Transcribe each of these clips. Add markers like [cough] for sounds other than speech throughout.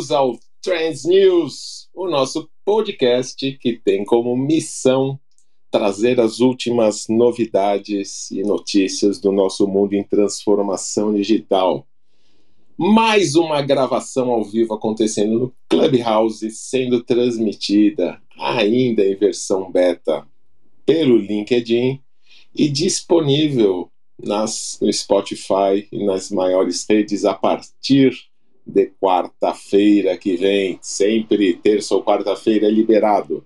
Bem-vindos ao Trends News, o nosso podcast que tem como missão trazer as últimas novidades e notícias do nosso mundo em transformação digital. Mais uma gravação ao vivo acontecendo no Clubhouse, sendo transmitida ainda em versão beta pelo LinkedIn e disponível nas, no Spotify e nas maiores redes a partir de quarta-feira que vem, sempre terça ou quarta-feira é liberado.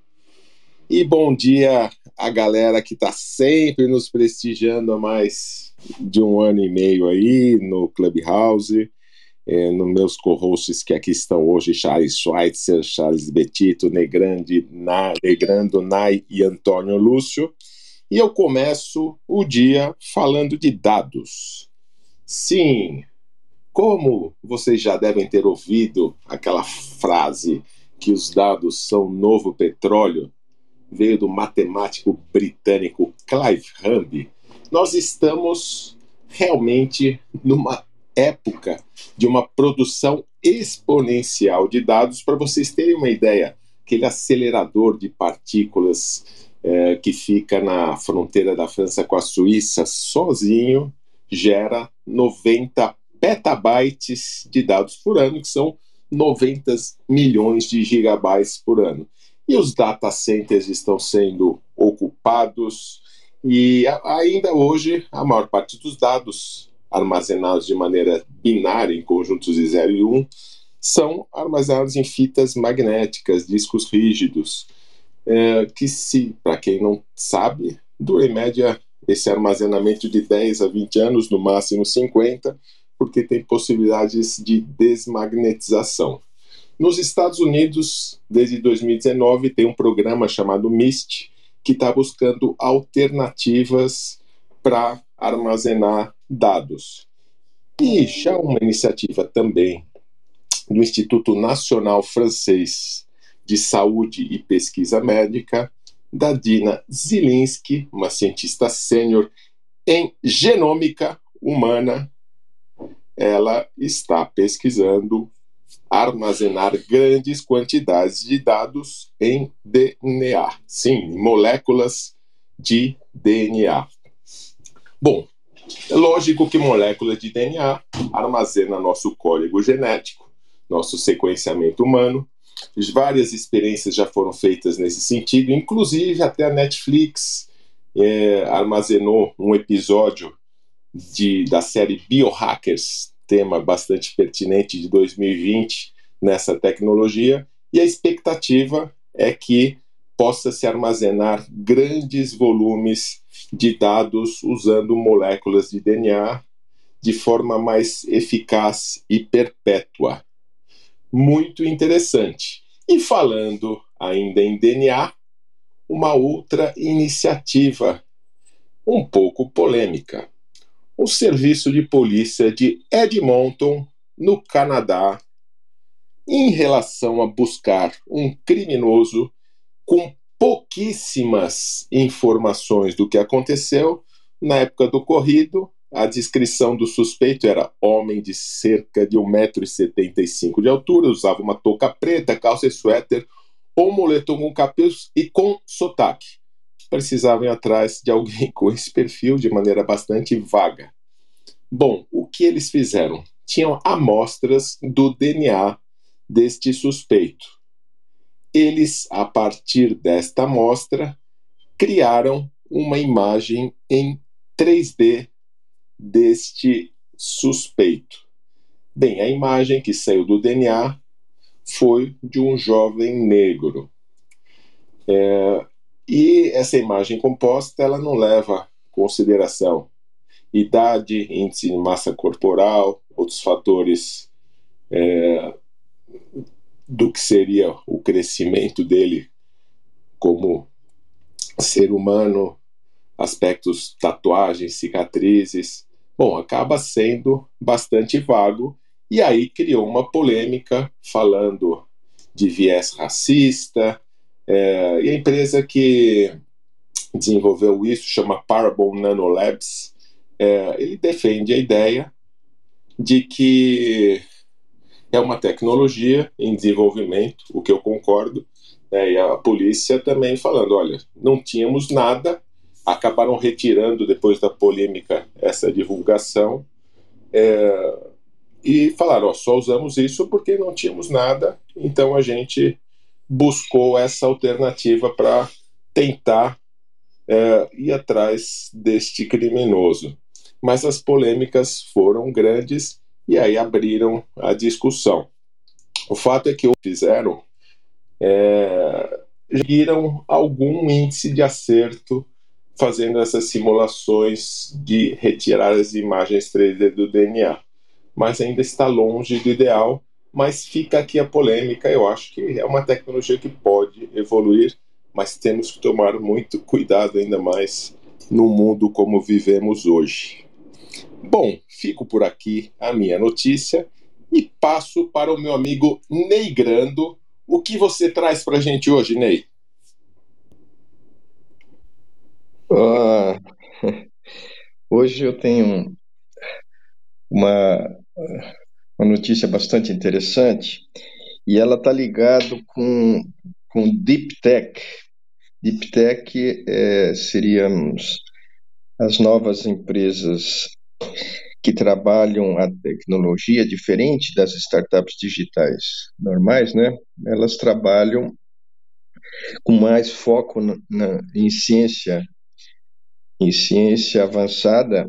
E bom dia a galera que está sempre nos prestigiando há mais de um ano e meio aí no Clubhouse, é, nos meus co-hosts que aqui estão hoje, Charles Schweitzer, Charles Betito, Negrande, Na, Negrando, Nai e Antônio Lúcio. E eu começo o dia falando de dados. Sim, como vocês já devem ter ouvido aquela frase que os dados são novo petróleo, veio do matemático britânico Clive Humby, nós estamos realmente numa época de uma produção exponencial de dados. Para vocês terem uma ideia, aquele acelerador de partículas é, que fica na fronteira da França com a Suíça, sozinho, gera 90 petabytes de dados por ano, que são 90 milhões de gigabytes por ano. E os data centers estão sendo ocupados, e ainda hoje a maior parte dos dados armazenados de maneira binária em conjuntos de 0 e 1 um, são armazenados em fitas magnéticas, discos rígidos, é, que se, para quem não sabe, dura em média esse armazenamento de 10 a 20 anos, no máximo 50, porque tem possibilidades de desmagnetização. Nos Estados Unidos, desde 2019, tem um programa chamado MIST, que está buscando alternativas para armazenar dados. E já uma iniciativa também do Instituto Nacional Francês de Saúde e Pesquisa Médica, da Dina Zilinski, uma cientista sênior em genômica humana ela está pesquisando armazenar grandes quantidades de dados em DNA. Sim, moléculas de DNA. Bom, é lógico que moléculas de DNA armazena nosso código genético, nosso sequenciamento humano. Várias experiências já foram feitas nesse sentido, inclusive até a Netflix é, armazenou um episódio de, da série Biohackers, tema bastante pertinente de 2020 nessa tecnologia, e a expectativa é que possa se armazenar grandes volumes de dados usando moléculas de DNA de forma mais eficaz e perpétua. Muito interessante. E falando ainda em DNA, uma outra iniciativa um pouco polêmica o serviço de polícia de Edmonton, no Canadá, em relação a buscar um criminoso com pouquíssimas informações do que aconteceu. Na época do ocorrido, a descrição do suspeito era homem de cerca de 1,75m de altura, usava uma touca preta, calça e suéter, ou moletom com capuz e com sotaque precisavam ir atrás de alguém com esse perfil de maneira bastante vaga. Bom, o que eles fizeram? Tinham amostras do DNA deste suspeito. Eles, a partir desta amostra, criaram uma imagem em 3D deste suspeito. Bem, a imagem que saiu do DNA foi de um jovem negro. É, e essa imagem composta ela não leva consideração idade, índice de massa corporal, outros fatores é, do que seria o crescimento dele como ser humano, aspectos tatuagens, cicatrizes. Bom, acaba sendo bastante vago e aí criou uma polêmica falando de viés racista, é, e a empresa que desenvolveu isso chama Parable Nanolabs. É, ele defende a ideia de que é uma tecnologia em desenvolvimento, o que eu concordo, né, e a polícia também falando: olha, não tínhamos nada, acabaram retirando depois da polêmica essa divulgação. É, e falaram: ó, só usamos isso porque não tínhamos nada, então a gente buscou essa alternativa para tentar é, ir atrás deste criminoso. Mas as polêmicas foram grandes e aí abriram a discussão. O fato é que o fizeram é, algum índice de acerto fazendo essas simulações de retirar as imagens 3D do DNA, mas ainda está longe do ideal. Mas fica aqui a polêmica. Eu acho que é uma tecnologia que pode evoluir, mas temos que tomar muito cuidado ainda mais no mundo como vivemos hoje. Bom, fico por aqui a minha notícia e passo para o meu amigo Ney Grando. O que você traz para a gente hoje, Ney? Uh, [laughs] hoje eu tenho uma, uma notícia bastante interessante e ela está ligada com, com Deep Tech. Deep Tech é, seriam as novas empresas que trabalham a tecnologia diferente das startups digitais normais, né? Elas trabalham com mais foco na, na, em ciência, em ciência avançada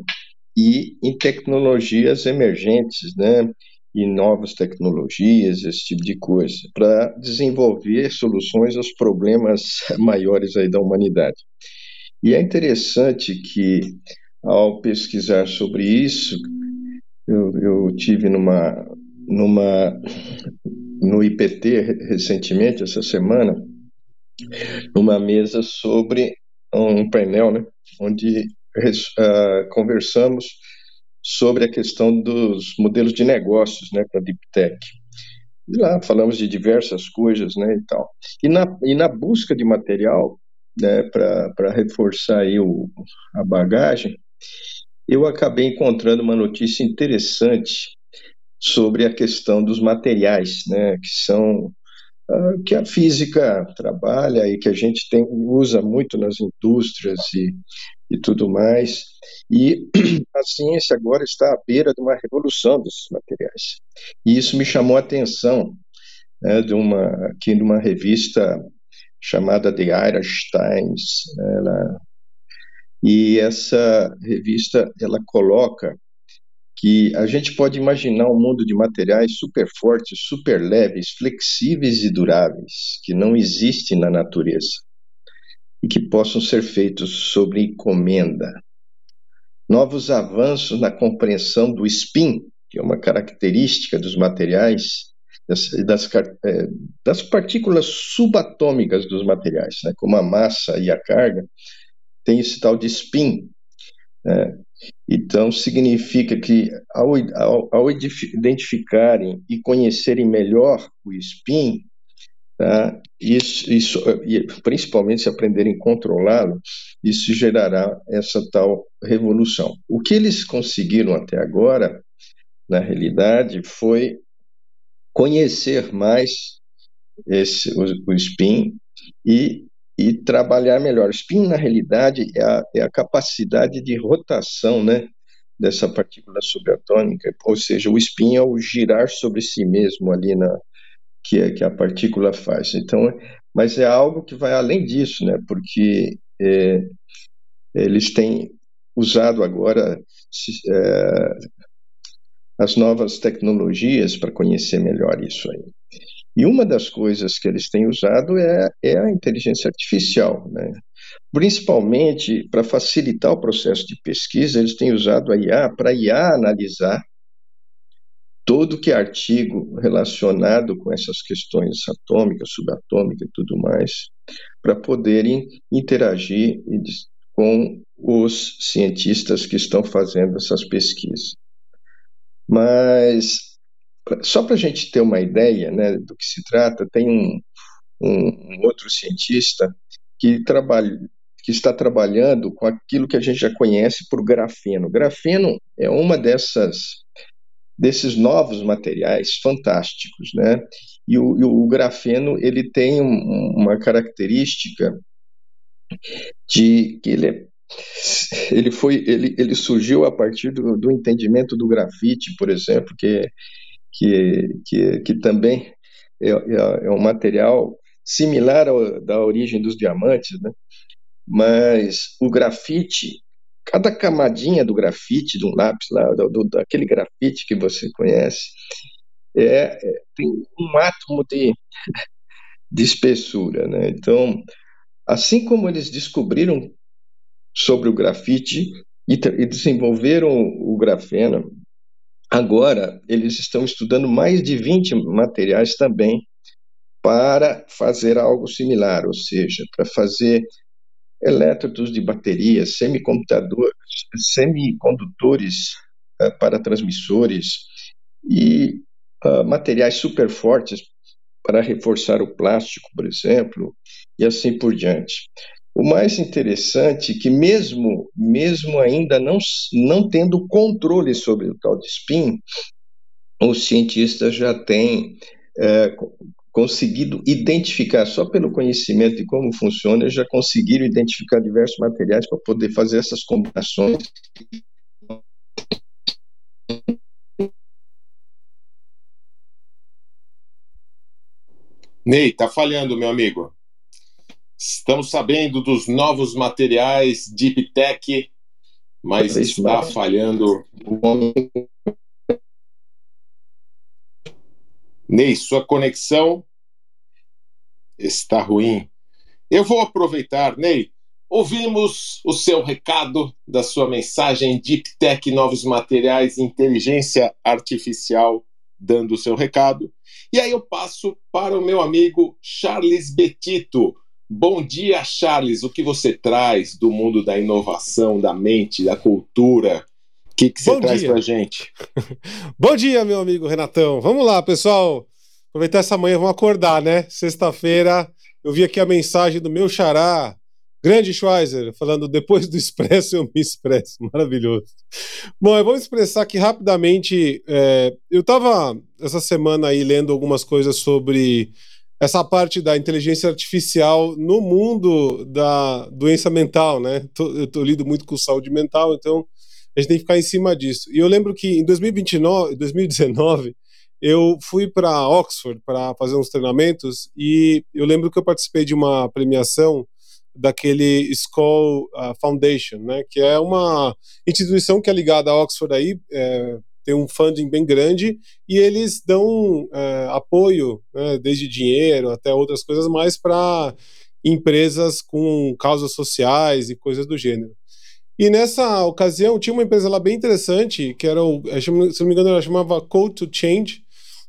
e em tecnologias emergentes, né? E novas tecnologias, esse tipo de coisa, para desenvolver soluções aos problemas [laughs] maiores aí da humanidade. E é interessante que ao pesquisar sobre isso, eu, eu tive numa, numa no IPT recentemente, essa semana, numa mesa sobre um painel, né, onde uh, conversamos sobre a questão dos modelos de negócios, né, para Deep Tech. E lá falamos de diversas coisas, né, e tal. E na, e na busca de material, né, para reforçar aí o, a bagagem, eu acabei encontrando uma notícia interessante sobre a questão dos materiais, né, que são uh, que a física trabalha e que a gente tem usa muito nas indústrias e, e tudo mais. E [clears throat] a ciência agora está à beira de uma revolução desses materiais. E isso me chamou a atenção né, de uma aqui numa revista chamada The Irish Times, ela e essa revista ela coloca que a gente pode imaginar um mundo de materiais super fortes, super leves, flexíveis e duráveis, que não existem na natureza e que possam ser feitos sobre encomenda. Novos avanços na compreensão do spin, que é uma característica dos materiais, das, das, é, das partículas subatômicas dos materiais, né, como a massa e a carga, tem esse tal de spin. Né? Então, significa que ao, ao, ao, identificarem e conhecerem melhor o spin, tá? isso, isso, principalmente se aprenderem a controlá-lo, isso gerará essa tal revolução. O que eles conseguiram até agora, na realidade, foi conhecer mais esse, o, o spin e e trabalhar melhor. Spin, na realidade, é a, é a capacidade de rotação né, dessa partícula subatômica, ou seja, o spin é o girar sobre si mesmo ali na que, é, que a partícula faz. Então, mas é algo que vai além disso, né, porque é, eles têm usado agora é, as novas tecnologias para conhecer melhor isso aí. E uma das coisas que eles têm usado é, é a inteligência artificial, né? Principalmente para facilitar o processo de pesquisa, eles têm usado a IA para IA analisar todo que é artigo relacionado com essas questões atômicas, subatômicas e tudo mais, para poderem interagir com os cientistas que estão fazendo essas pesquisas. Mas só para a gente ter uma ideia né, do que se trata, tem um, um, outro cientista que, trabalha, que está trabalhando com aquilo que a gente já conhece por grafeno. Grafeno é uma dessas desses novos materiais fantásticos, né? E o, e o grafeno ele tem um, uma característica de que ele é, [laughs] ele foi ele, ele surgiu a partir do, do entendimento do grafite, por exemplo, que que que, que também é, é, é um material similar ao, da origem dos diamantes, né? Mas o grafite cada camadinha do grafite, de um lápis lá, do, daquele grafite que você conhece, é, é, tem um átomo de, de espessura. Né? Então, assim como eles descobriram sobre o grafite e, e desenvolveram o grafeno, agora eles estão estudando mais de 20 materiais também para fazer algo similar, ou seja, para fazer elétrodos de baterias, semicomputadores, semicondutores uh, para transmissores e uh, materiais super fortes para reforçar o plástico, por exemplo, e assim por diante. O mais interessante é que mesmo mesmo ainda não não tendo controle sobre o tal de spin, os cientistas já têm é, conseguido identificar, só pelo conhecimento de como funciona, já conseguiram identificar diversos materiais para poder fazer essas combinações. Ney, tá falhando, meu amigo. Estamos sabendo dos novos materiais Deep Tech, mas está falhando. Ney, sua conexão está ruim. Eu vou aproveitar, Ney. Ouvimos o seu recado da sua mensagem Deep Tech, novos materiais, inteligência artificial, dando o seu recado. E aí eu passo para o meu amigo Charles Betito. Bom dia, Charles. O que você traz do mundo da inovação, da mente, da cultura? O que, que você Bom traz para gente? [laughs] Bom dia, meu amigo Renatão. Vamos lá, pessoal. Aproveitar essa manhã, vamos acordar, né? Sexta-feira, eu vi aqui a mensagem do meu xará, grande Schweizer, falando depois do expresso eu me expresso. [laughs] Maravilhoso. Bom, eu vou expressar aqui rapidamente. É, eu estava essa semana aí lendo algumas coisas sobre essa parte da inteligência artificial no mundo da doença mental, né? Tô, eu tô lido muito com saúde mental, então a gente tem que ficar em cima disso. E eu lembro que em 2029, 2019 eu fui para Oxford para fazer uns treinamentos e eu lembro que eu participei de uma premiação daquele School uh, Foundation, né, que é uma instituição que é ligada a Oxford aí, é, tem um funding bem grande e eles dão é, apoio, né, desde dinheiro até outras coisas mais para empresas com causas sociais e coisas do gênero. E nessa ocasião tinha uma empresa lá bem interessante que era, o, se não me engano, ela chamava Code to Change,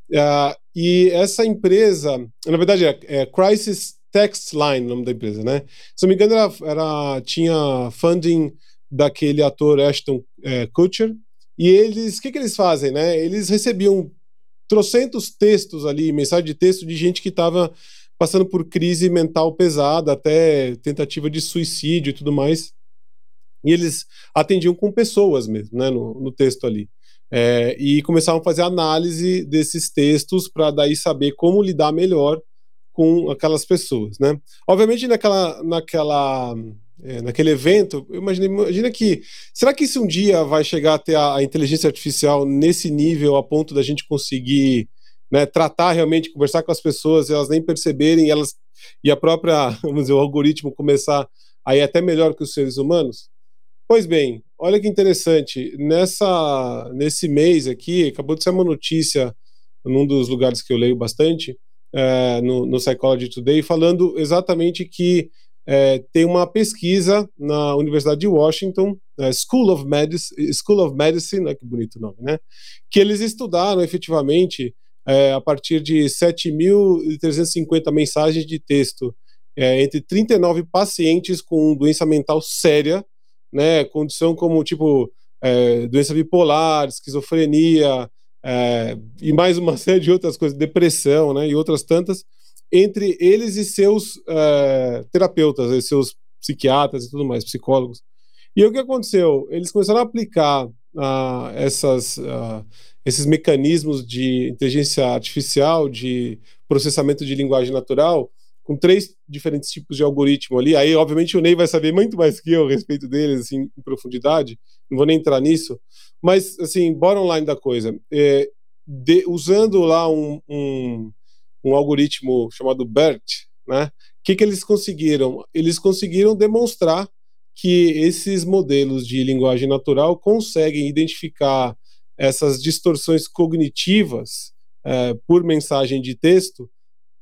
Uh, e essa empresa, na verdade é, é Crisis Text Line, o nome da empresa, né? Se não me engano, ela, ela tinha funding daquele ator Ashton é, Kutcher. E eles, o que, que eles fazem, né? Eles recebiam trocentos textos ali, mensagem de texto de gente que estava passando por crise mental pesada, até tentativa de suicídio e tudo mais. E eles atendiam com pessoas mesmo, né, no, no texto ali. É, e começavam a fazer análise desses textos para daí saber como lidar melhor com aquelas pessoas, né? Obviamente naquela, naquela, é, naquele evento, imagina, imagina que será que isso um dia vai chegar até a, a inteligência artificial nesse nível a ponto da gente conseguir né, tratar realmente, conversar com as pessoas, elas nem perceberem, elas e a própria, [laughs] vamos dizer, o algoritmo começar a ir até melhor que os seres humanos? Pois bem, olha que interessante. Nessa, nesse mês aqui, acabou de ser uma notícia num dos lugares que eu leio bastante, é, no, no Psychology Today, falando exatamente que é, tem uma pesquisa na Universidade de Washington, é, School, of Medicine, School of Medicine, que bonito nome, né? Que eles estudaram efetivamente é, a partir de 7.350 mensagens de texto é, entre 39 pacientes com doença mental séria né, condição como tipo é, doença bipolar, esquizofrenia é, e mais uma [laughs] série de outras coisas, depressão, né, e outras tantas, entre eles e seus é, terapeutas, e seus psiquiatras e tudo mais, psicólogos. E o que aconteceu? Eles começaram a aplicar uh, essas, uh, esses mecanismos de inteligência artificial, de processamento de linguagem natural, com três diferentes tipos de algoritmo ali. Aí, obviamente, o Ney vai saber muito mais que eu a respeito deles, assim, em profundidade. Não vou nem entrar nisso. Mas, assim, bottom line da coisa. É, de, usando lá um, um, um, algoritmo chamado BERT, né? O que, que eles conseguiram? Eles conseguiram demonstrar que esses modelos de linguagem natural conseguem identificar essas distorções cognitivas é, por mensagem de texto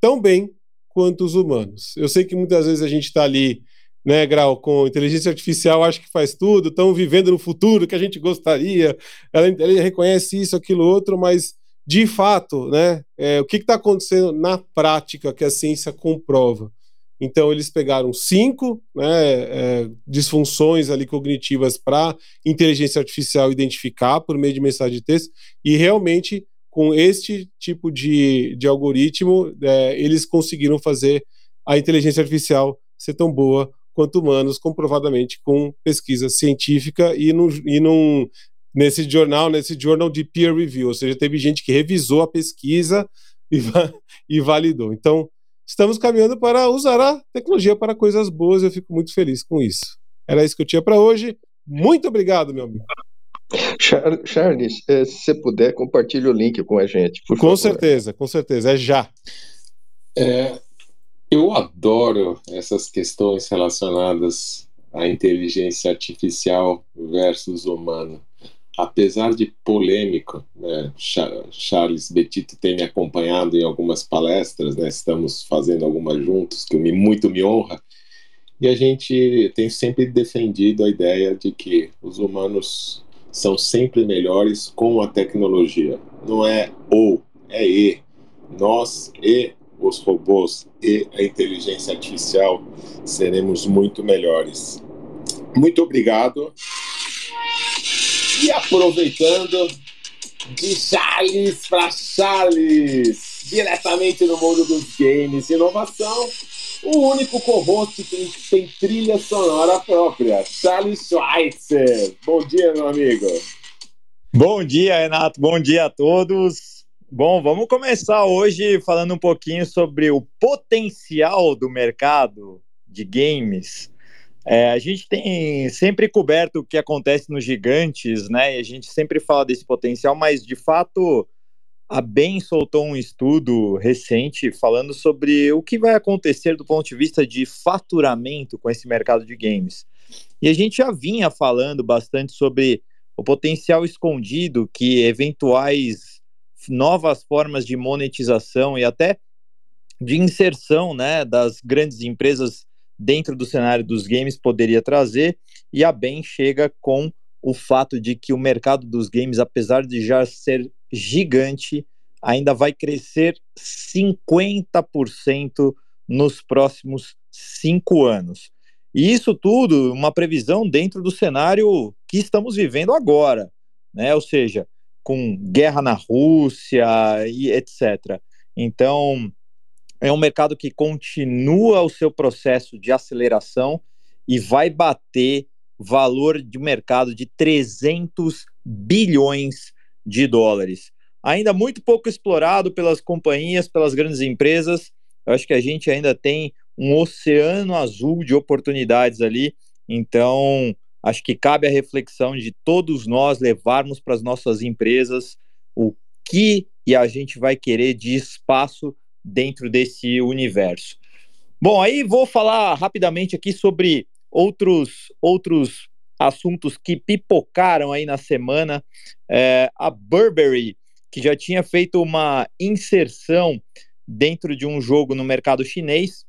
tão bem quanto os humanos. Eu sei que muitas vezes a gente está ali, né, Grau, com inteligência artificial, acho que faz tudo, estão vivendo no futuro que a gente gostaria, ela, ela reconhece isso, aquilo, outro, mas de fato, né, é, o que está acontecendo na prática que a ciência comprova? Então, eles pegaram cinco né, é, disfunções ali cognitivas para inteligência artificial identificar por meio de mensagem de texto e realmente com este tipo de, de algoritmo, é, eles conseguiram fazer a inteligência artificial ser tão boa quanto humanos, comprovadamente com pesquisa científica e, e num, nesse jornal, nesse jornal de peer review, ou seja, teve gente que revisou a pesquisa e, [laughs] e validou. Então, estamos caminhando para usar a tecnologia para coisas boas, eu fico muito feliz com isso. Era isso que eu tinha para hoje. Muito obrigado, meu amigo. Charles, eh, se você puder, compartilhe o link com a gente, por com favor. certeza, com certeza, é já. É, eu adoro essas questões relacionadas à inteligência artificial versus humano. Apesar de polêmico, né, Charles Betito tem me acompanhado em algumas palestras, né, estamos fazendo algumas juntos, que me, muito me honra, e a gente tem sempre defendido a ideia de que os humanos são sempre melhores com a tecnologia. Não é ou, é e. Nós e os robôs e a inteligência artificial seremos muito melhores. Muito obrigado. E aproveitando de Charles para Charles, diretamente no mundo dos games e inovação, o único co-host que tem trilha sonora própria, Charles Schweitzer. Bom dia, meu amigo. Bom dia, Renato. Bom dia a todos. Bom, vamos começar hoje falando um pouquinho sobre o potencial do mercado de games. É, a gente tem sempre coberto o que acontece nos gigantes, né? E a gente sempre fala desse potencial, mas de fato a BEM soltou um estudo recente falando sobre o que vai acontecer do ponto de vista de faturamento com esse mercado de games. E a gente já vinha falando bastante sobre o potencial escondido que eventuais novas formas de monetização e até de inserção né, das grandes empresas dentro do cenário dos games poderia trazer, e a BEM chega com o fato de que o mercado dos games, apesar de já ser gigante, ainda vai crescer 50% nos próximos cinco anos. E isso tudo, uma previsão dentro do cenário que estamos vivendo agora, né? Ou seja, com guerra na Rússia e etc. Então, é um mercado que continua o seu processo de aceleração e vai bater valor de mercado de 300 bilhões de dólares. Ainda muito pouco explorado pelas companhias, pelas grandes empresas. Eu acho que a gente ainda tem um oceano azul de oportunidades ali. Então, acho que cabe a reflexão de todos nós levarmos para as nossas empresas o que e a gente vai querer de espaço dentro desse universo. Bom, aí vou falar rapidamente aqui sobre outros outros assuntos que pipocaram aí na semana. É, a Burberry, que já tinha feito uma inserção dentro de um jogo no mercado chinês,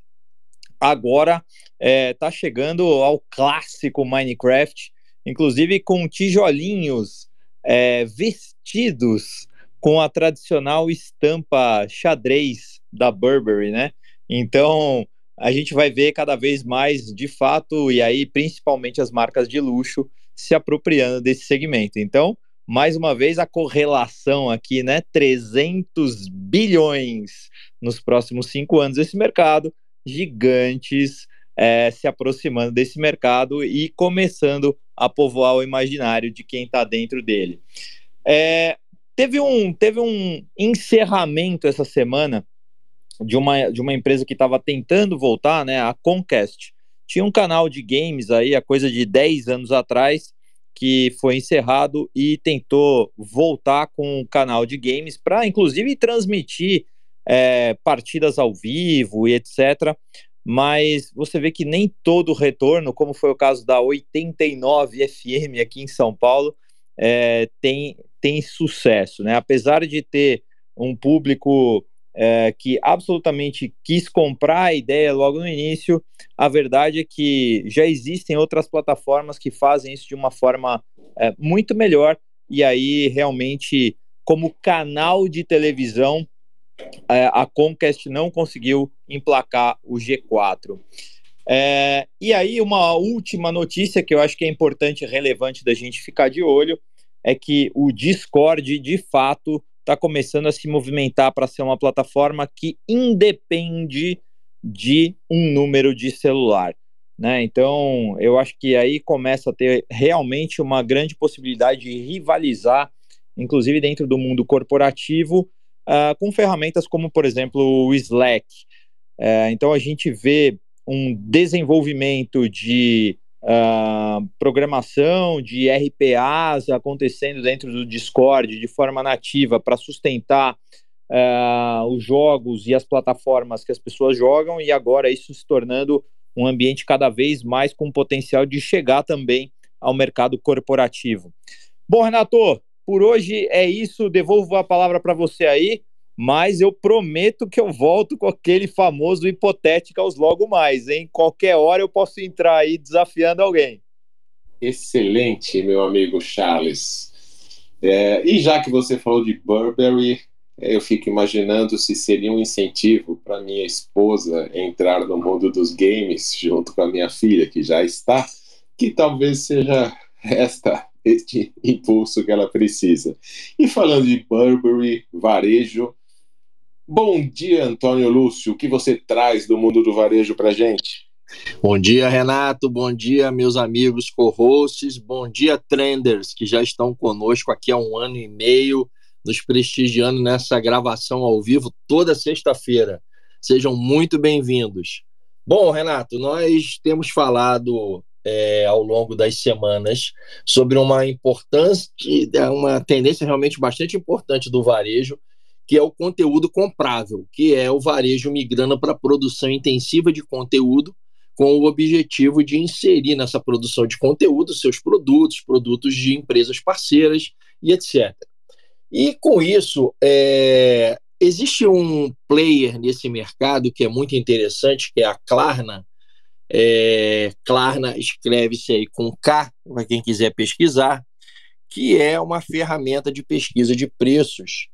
agora está é, chegando ao clássico Minecraft, inclusive com tijolinhos é, vestidos com a tradicional estampa xadrez da Burberry, né? Então a gente vai ver cada vez mais, de fato, e aí principalmente as marcas de luxo se apropriando desse segmento. Então, mais uma vez, a correlação aqui, né? 300 bilhões nos próximos cinco anos esse mercado, gigantes é, se aproximando desse mercado e começando a povoar o imaginário de quem está dentro dele. É, Teve um, teve um encerramento essa semana de uma, de uma empresa que estava tentando voltar, né, a Conquest. Tinha um canal de games aí, a coisa de 10 anos atrás, que foi encerrado e tentou voltar com um canal de games para, inclusive, transmitir é, partidas ao vivo e etc. Mas você vê que nem todo retorno, como foi o caso da 89 FM aqui em São Paulo, é, tem, tem sucesso, né? Apesar de ter um público é, que absolutamente quis comprar a ideia logo no início. A verdade é que já existem outras plataformas que fazem isso de uma forma é, muito melhor, e aí realmente, como canal de televisão, é, a Comcast não conseguiu emplacar o G4. É, e aí, uma última notícia que eu acho que é importante e relevante da gente ficar de olho é que o Discord, de fato, está começando a se movimentar para ser uma plataforma que independe de um número de celular. Né? Então, eu acho que aí começa a ter realmente uma grande possibilidade de rivalizar, inclusive dentro do mundo corporativo, uh, com ferramentas como, por exemplo, o Slack. Uh, então, a gente vê um desenvolvimento de uh, programação de RPAs acontecendo dentro do Discord de forma nativa para sustentar uh, os jogos e as plataformas que as pessoas jogam, e agora isso se tornando um ambiente cada vez mais com potencial de chegar também ao mercado corporativo. Bom, Renato, por hoje é isso. Devolvo a palavra para você aí mas eu prometo que eu volto com aquele famoso hipotéticos logo mais, hein? Qualquer hora eu posso entrar aí desafiando alguém. Excelente, meu amigo Charles. É, e já que você falou de Burberry, eu fico imaginando se seria um incentivo para minha esposa entrar no mundo dos games junto com a minha filha, que já está, que talvez seja esta este impulso que ela precisa. E falando de Burberry, varejo, Bom dia, Antônio Lúcio. O que você traz do mundo do varejo para gente? Bom dia, Renato. Bom dia, meus amigos co-hosts. Bom dia, trenders, que já estão conosco aqui há um ano e meio, nos prestigiando nessa gravação ao vivo toda sexta-feira. Sejam muito bem-vindos. Bom, Renato, nós temos falado é, ao longo das semanas sobre uma importante, uma tendência realmente bastante importante do varejo, que é o conteúdo comprável, que é o varejo migrando para a produção intensiva de conteúdo, com o objetivo de inserir nessa produção de conteúdo seus produtos, produtos de empresas parceiras e etc. E com isso, é, existe um player nesse mercado que é muito interessante, que é a Klarna. É, Klarna escreve-se aí com K, para quem quiser pesquisar, que é uma ferramenta de pesquisa de preços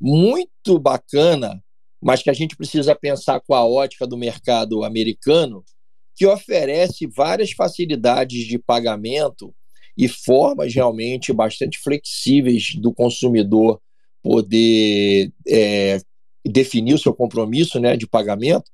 muito bacana, mas que a gente precisa pensar com a ótica do mercado americano, que oferece várias facilidades de pagamento e formas realmente bastante flexíveis do consumidor poder é, definir o seu compromisso né, de pagamento,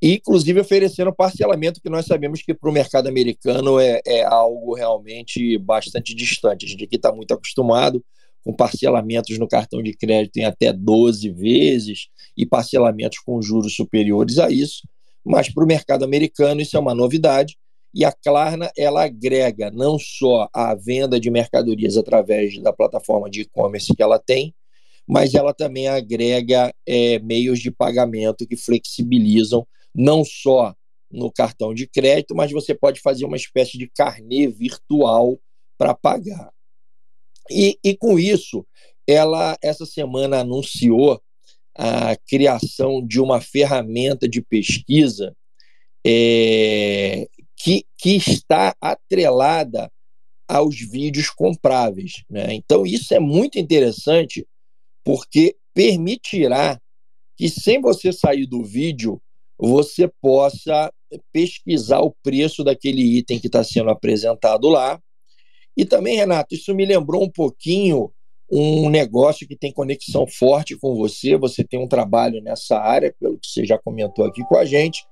inclusive oferecendo parcelamento, que nós sabemos que para o mercado americano é, é algo realmente bastante distante. A gente aqui está muito acostumado com parcelamentos no cartão de crédito em até 12 vezes e parcelamentos com juros superiores a isso. Mas para o mercado americano isso é uma novidade e a Klarna ela agrega não só a venda de mercadorias através da plataforma de e-commerce que ela tem, mas ela também agrega é, meios de pagamento que flexibilizam não só no cartão de crédito, mas você pode fazer uma espécie de carnê virtual para pagar. E, e com isso, ela essa semana anunciou a criação de uma ferramenta de pesquisa é, que, que está atrelada aos vídeos compráveis. Né? Então, isso é muito interessante porque permitirá que, sem você sair do vídeo, você possa pesquisar o preço daquele item que está sendo apresentado lá e também, Renato, isso me lembrou um pouquinho um negócio que tem conexão forte com você. Você tem um trabalho nessa área, pelo que você já comentou aqui com a gente,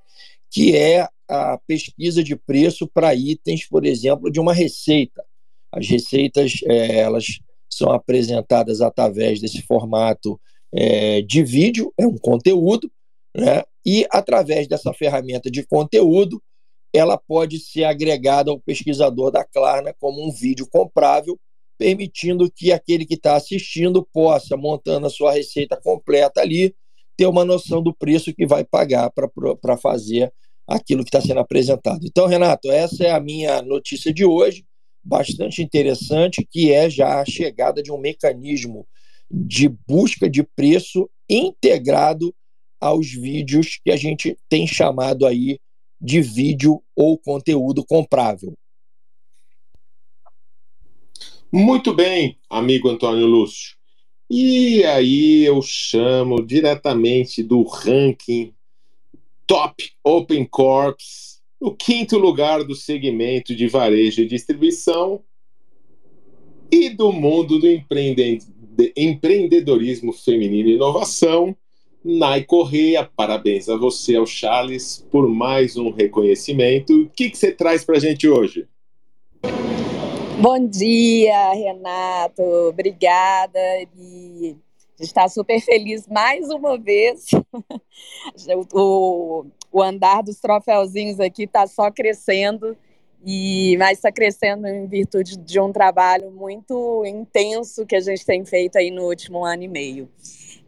que é a pesquisa de preço para itens, por exemplo, de uma receita. As receitas, é, elas são apresentadas através desse formato é, de vídeo, é um conteúdo, né? e através dessa ferramenta de conteúdo, ela pode ser agregada ao pesquisador da Klarna como um vídeo comprável, permitindo que aquele que está assistindo possa, montando a sua receita completa ali, ter uma noção do preço que vai pagar para fazer aquilo que está sendo apresentado. Então, Renato, essa é a minha notícia de hoje, bastante interessante, que é já a chegada de um mecanismo de busca de preço integrado aos vídeos que a gente tem chamado aí de vídeo ou conteúdo comprável. Muito bem, amigo Antônio Lúcio. E aí eu chamo diretamente do ranking Top Open Corps, o quinto lugar do segmento de varejo e distribuição e do mundo do empreendedorismo feminino e inovação, Nai Correia, parabéns a você, ao Charles, por mais um reconhecimento. O que, que você traz para a gente hoje? Bom dia, Renato. Obrigada. E a gente está super feliz mais uma vez. [laughs] o, o andar dos troféuzinhos aqui está só crescendo e mas está crescendo em virtude de um trabalho muito intenso que a gente tem feito aí no último ano e meio.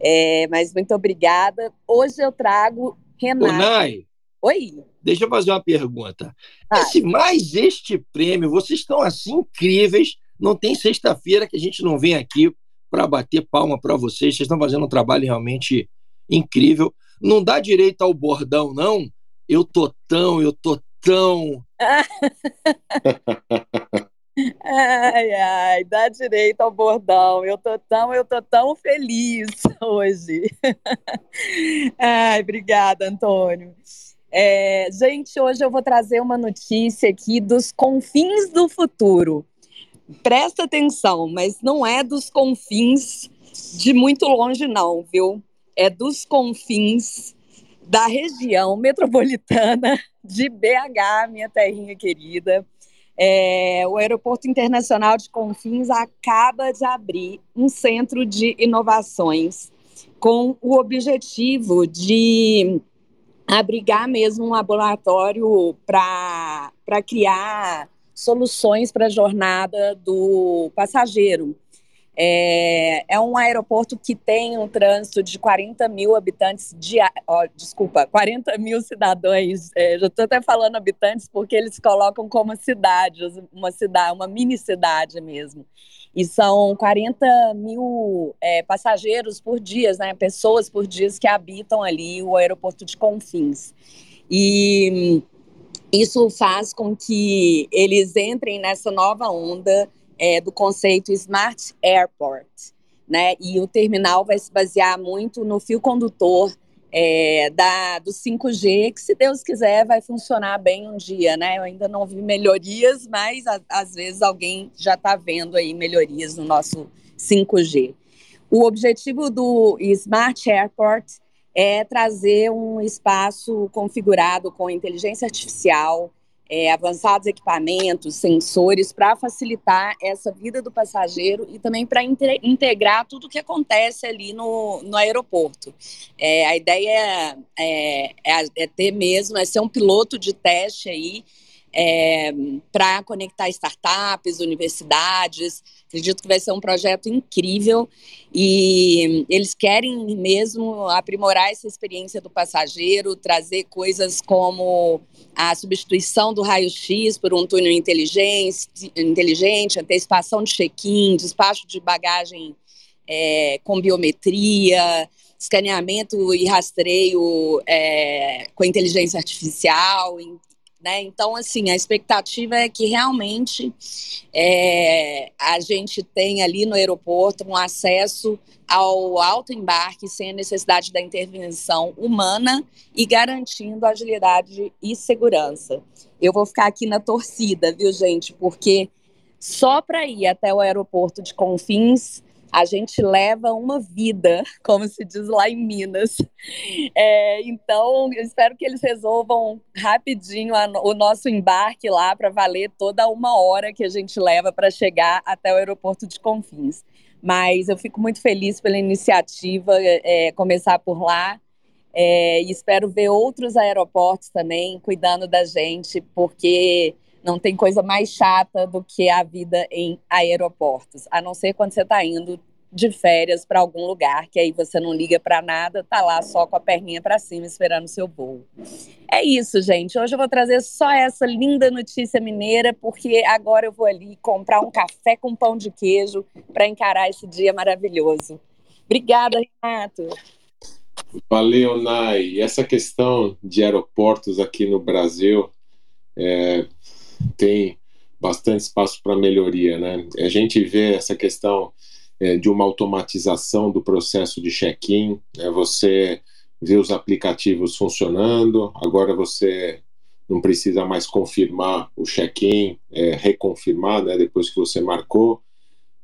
É, mas muito obrigada. Hoje eu trago Renato. Ô, Nai, Oi. Deixa eu fazer uma pergunta. Ah. Esse, mais este prêmio, vocês estão assim incríveis. Não tem sexta-feira que a gente não vem aqui para bater palma para vocês. Vocês estão fazendo um trabalho realmente incrível. Não dá direito ao bordão, não. Eu tô tão, eu tô tão. [laughs] [laughs] Ai, ai, dá direito ao bordão. Eu tô tão, eu tô tão feliz [laughs] hoje. Ai, obrigada, Antônio. É, gente, hoje eu vou trazer uma notícia aqui dos confins do futuro. Presta atenção, mas não é dos confins de muito longe, não, viu? É dos confins da região metropolitana de BH, minha terrinha querida. É, o Aeroporto Internacional de Confins acaba de abrir um centro de inovações com o objetivo de abrigar mesmo um laboratório para criar soluções para a jornada do passageiro. É, é, um aeroporto que tem um trânsito de 40 mil habitantes, de, oh, desculpa, 40 mil cidadãos. É, já estou até falando habitantes porque eles colocam como cidade, uma cidade, uma mini cidade mesmo. E são 40 mil é, passageiros por dia, né, pessoas por dia que habitam ali o aeroporto de Confins. E isso faz com que eles entrem nessa nova onda é, do conceito Smart Airport, né? E o terminal vai se basear muito no fio condutor é, da, do 5G, que se Deus quiser vai funcionar bem um dia, né? Eu ainda não vi melhorias, mas a, às vezes alguém já está vendo aí melhorias no nosso 5G. O objetivo do Smart Airport é trazer um espaço configurado com inteligência artificial, é, avançados equipamentos, sensores, para facilitar essa vida do passageiro e também para integrar tudo o que acontece ali no, no aeroporto. É, a ideia é, é, é, ter mesmo, é ser um piloto de teste aí é, para conectar startups, universidades. Acredito que vai ser um projeto incrível e eles querem mesmo aprimorar essa experiência do passageiro, trazer coisas como a substituição do raio-x por um túnel inteligente, inteligente antecipação de check-in, despacho de bagagem é, com biometria, escaneamento e rastreio é, com inteligência artificial, né? Então, assim, a expectativa é que realmente é, a gente tenha ali no aeroporto um acesso ao alto embarque sem a necessidade da intervenção humana e garantindo agilidade e segurança. Eu vou ficar aqui na torcida, viu, gente? Porque só para ir até o aeroporto de Confins a gente leva uma vida, [laughs] como se diz lá em Minas. É, então, eu espero que eles resolvam rapidinho a, o nosso embarque lá para valer toda uma hora que a gente leva para chegar até o aeroporto de Confins. Mas eu fico muito feliz pela iniciativa, é, começar por lá. É, e espero ver outros aeroportos também cuidando da gente, porque não tem coisa mais chata do que a vida em aeroportos, a não ser quando você está indo de férias para algum lugar, que aí você não liga para nada, tá lá só com a perninha para cima esperando o seu voo. É isso, gente. Hoje eu vou trazer só essa linda notícia mineira, porque agora eu vou ali comprar um café com pão de queijo para encarar esse dia maravilhoso. Obrigada, Renato. Valeu, Nai. Essa questão de aeroportos aqui no Brasil é, tem bastante espaço para melhoria, né? A gente vê essa questão é, de uma automatização do processo de check-in, né? você vê os aplicativos funcionando, agora você não precisa mais confirmar o check-in, é, reconfirmar né, depois que você marcou,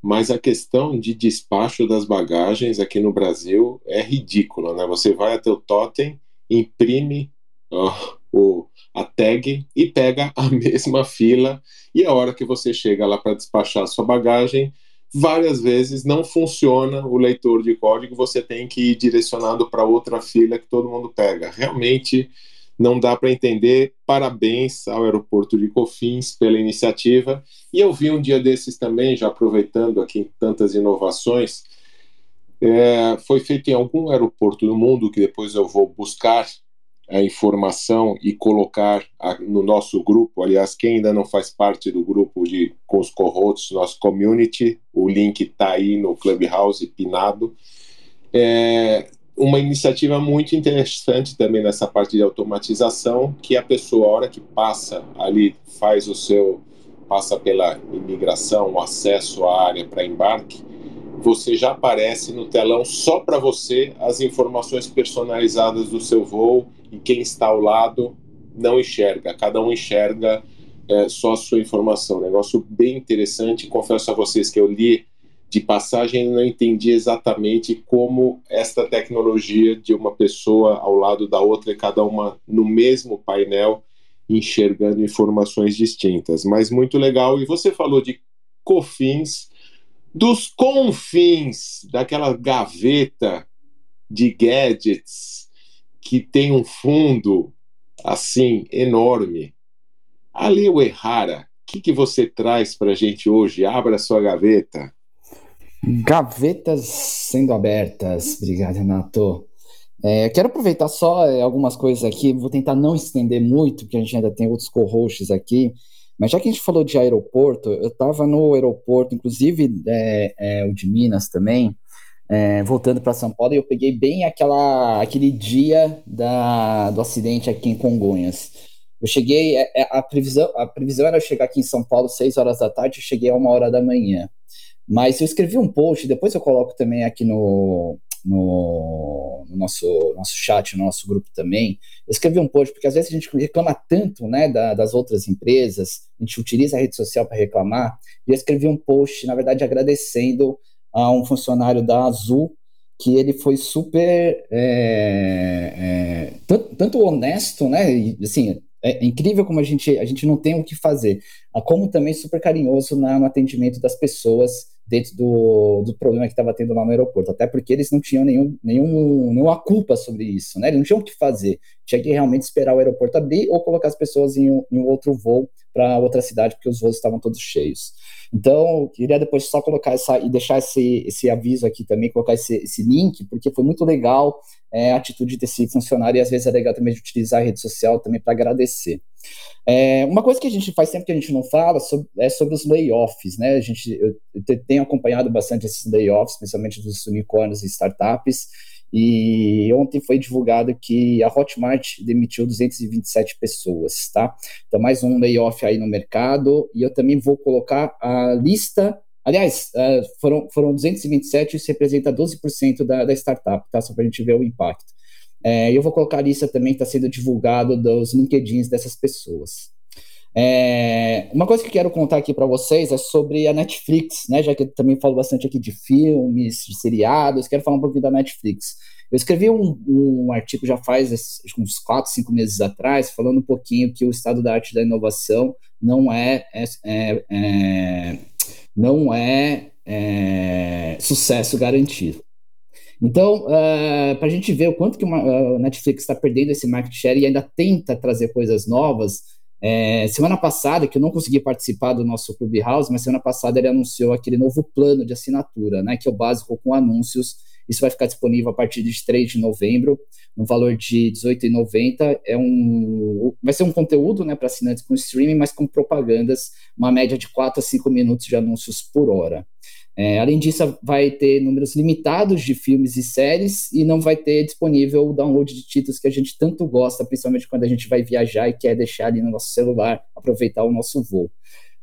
mas a questão de despacho das bagagens aqui no Brasil é ridícula, né? Você vai até o totem, imprime o, a tag e pega a [laughs] mesma fila, e a hora que você chega lá para despachar sua bagagem, várias vezes não funciona o leitor de código, você tem que ir direcionado para outra fila que todo mundo pega. Realmente não dá para entender. Parabéns ao aeroporto de Cofins pela iniciativa. E eu vi um dia desses também, já aproveitando aqui tantas inovações, é, foi feito em algum aeroporto do mundo, que depois eu vou buscar a informação e colocar a, no nosso grupo. Aliás, quem ainda não faz parte do grupo de com os co-hosts, nosso community, o link está aí no Clubhouse pinado. É uma iniciativa muito interessante também nessa parte de automatização, que a pessoa, a hora que passa ali, faz o seu, passa pela imigração, o acesso à área para embarque, você já aparece no telão só para você as informações personalizadas do seu voo e quem está ao lado não enxerga, cada um enxerga é, só a sua informação. Negócio bem interessante. Confesso a vocês que eu li de passagem e não entendi exatamente como esta tecnologia de uma pessoa ao lado da outra, cada uma no mesmo painel, enxergando informações distintas. Mas muito legal. E você falou de cofins, dos confins daquela gaveta de gadgets que tem um fundo assim enorme. Ali o Errara, o que, que você traz para a gente hoje? Abra sua gaveta. Gavetas sendo abertas. Obrigado, Renato. É, quero aproveitar só é, algumas coisas aqui, vou tentar não estender muito, porque a gente ainda tem outros co-hosts aqui, mas já que a gente falou de aeroporto, eu estava no aeroporto, inclusive é, é, o de Minas também, é, voltando para São Paulo, e eu peguei bem aquela, aquele dia da, do acidente aqui em Congonhas. Eu cheguei, é, é, a, previsão, a previsão era chegar aqui em São Paulo às 6 horas da tarde, eu cheguei a uma hora da manhã. Mas eu escrevi um post, depois eu coloco também aqui no, no, no, nosso, nosso chat, no nosso grupo também. Eu escrevi um post, porque às vezes a gente reclama tanto né, da, das outras empresas, a gente utiliza a rede social para reclamar, e eu escrevi um post, na verdade, agradecendo a um funcionário da Azul, que ele foi super é, é, tanto, tanto, honesto, né? E, assim, é incrível como a gente, a gente não tem o que fazer, como também super carinhoso na, no atendimento das pessoas dentro do, do problema que estava tendo lá no aeroporto, até porque eles não tinham nenhum, nenhum, nenhuma culpa sobre isso, né? Eles não tinham o que fazer, tinha que realmente esperar o aeroporto abrir ou colocar as pessoas em um, em um outro voo para outra cidade, porque os voos estavam todos cheios. Então, queria depois só colocar essa e deixar esse, esse aviso aqui também, colocar esse, esse link, porque foi muito legal é, a atitude desse funcionário e às vezes é legal também de utilizar a rede social também para agradecer. É, uma coisa que a gente faz tempo que a gente não fala sobre, é sobre os layoffs, né? A gente, eu, eu tenho acompanhado bastante esses layoffs, especialmente dos unicórnios e startups, e ontem foi divulgado que a Hotmart demitiu 227 pessoas, tá? Então, mais um layoff aí no mercado. E eu também vou colocar a lista. Aliás, uh, foram, foram 227, isso representa 12% da, da startup, tá? Só para a gente ver o impacto. É, eu vou colocar a lista também está sendo divulgado dos LinkedIns dessas pessoas. É, uma coisa que quero contar aqui para vocês é sobre a Netflix, né? Já que eu também falo bastante aqui de filmes, de seriados, quero falar um pouquinho da Netflix. Eu escrevi um, um artigo já faz uns 4, 5 meses atrás, falando um pouquinho que o estado da arte da inovação não é, é, é, é não é, é, sucesso garantido. Então, uh, é, para a gente ver o quanto que a Netflix está perdendo esse market share e ainda tenta trazer coisas novas, é, semana passada, que eu não consegui participar do nosso Clubhouse, mas semana passada ele anunciou aquele novo plano de assinatura, né, que é o básico com anúncios. Isso vai ficar disponível a partir de 3 de novembro, no valor de R$18,90. É um, vai ser um conteúdo né, para assinantes com streaming, mas com propagandas, uma média de 4 a 5 minutos de anúncios por hora. É, além disso, vai ter números limitados de filmes e séries e não vai ter disponível o download de títulos que a gente tanto gosta, principalmente quando a gente vai viajar e quer deixar ali no nosso celular, aproveitar o nosso voo.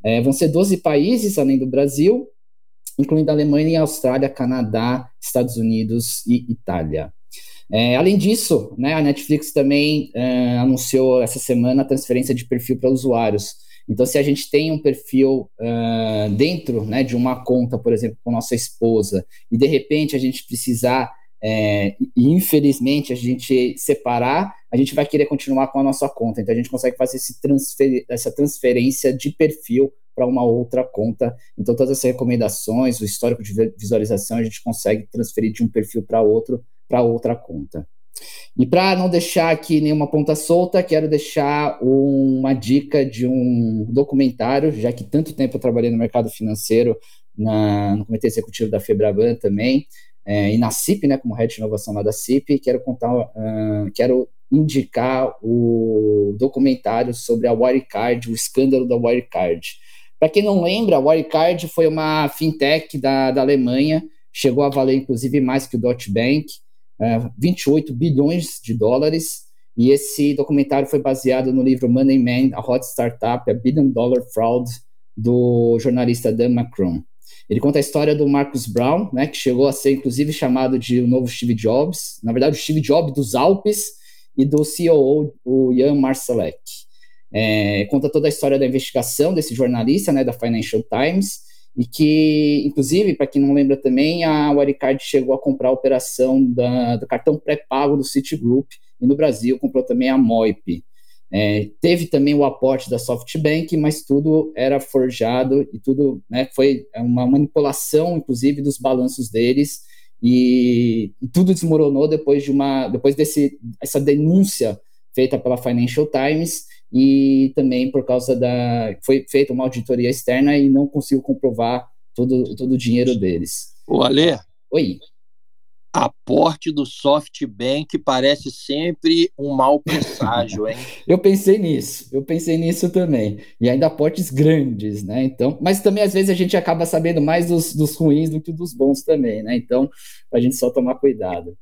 É, vão ser 12 países, além do Brasil, incluindo Alemanha, Austrália, Canadá, Estados Unidos e Itália. É, além disso, né, a Netflix também é, anunciou essa semana a transferência de perfil para usuários. Então, se a gente tem um perfil uh, dentro né, de uma conta, por exemplo, com nossa esposa, e de repente a gente precisar, é, e infelizmente a gente separar, a gente vai querer continuar com a nossa conta. Então, a gente consegue fazer transfer, essa transferência de perfil para uma outra conta. Então, todas as recomendações, o histórico de visualização, a gente consegue transferir de um perfil para outro, para outra conta. E para não deixar aqui nenhuma ponta solta, quero deixar uma dica de um documentário, já que tanto tempo eu trabalhei no mercado financeiro, na, no comitê executivo da Febraban também, é, e na CIP, né, como head de inovação lá da CIP, quero contar, uh, quero indicar o documentário sobre a Wirecard, o escândalo da Wirecard. Para quem não lembra, a Wirecard foi uma fintech da, da Alemanha, chegou a valer inclusive mais que o Deutsche Bank, 28 é, bilhões de dólares. E esse documentário foi baseado no livro Money Man, a Hot Startup, a Billion Dollar Fraud, do jornalista Dan McCrum. Ele conta a história do Marcus Brown, né, que chegou a ser inclusive chamado de o novo Steve Jobs, na verdade o Steve Jobs dos Alpes, e do CEO, o Jan Marsalek. É, conta toda a história da investigação desse jornalista, né, da Financial Times, e que, inclusive, para quem não lembra também, a Wirecard chegou a comprar a operação da, do cartão pré-pago do Citigroup, e no Brasil comprou também a Moip. É, teve também o aporte da SoftBank, mas tudo era forjado e tudo né, foi uma manipulação, inclusive, dos balanços deles, e, e tudo desmoronou depois de uma depois desse essa denúncia feita pela Financial Times e também por causa da. Foi feita uma auditoria externa e não consigo comprovar todo, todo o dinheiro deles. O Alê? Oi. Aporte do SoftBank parece sempre um mau presságio, hein? [laughs] eu pensei nisso, eu pensei nisso também. E ainda aportes grandes, né? Então, mas também às vezes a gente acaba sabendo mais dos, dos ruins do que dos bons também, né? Então, a gente só tomar cuidado.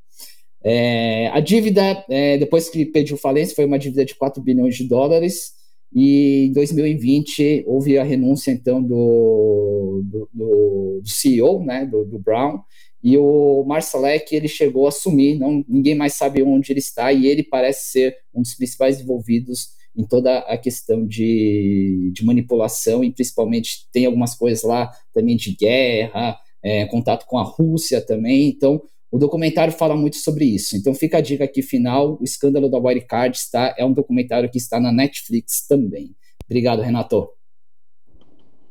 É, a dívida, é, depois que pediu falência, foi uma dívida de 4 bilhões de dólares, e em 2020 houve a renúncia, então, do, do, do CEO, né, do, do, Brown, e o Marsalek, ele chegou a assumir, não, ninguém mais sabe onde ele está, e ele parece ser um dos principais envolvidos em toda a questão de, de manipulação, e principalmente tem algumas coisas lá também de guerra, é, contato com a Rússia também, então o documentário fala muito sobre isso. Então fica a dica aqui final: O Escândalo da Wirecard está, é um documentário que está na Netflix também. Obrigado, Renato.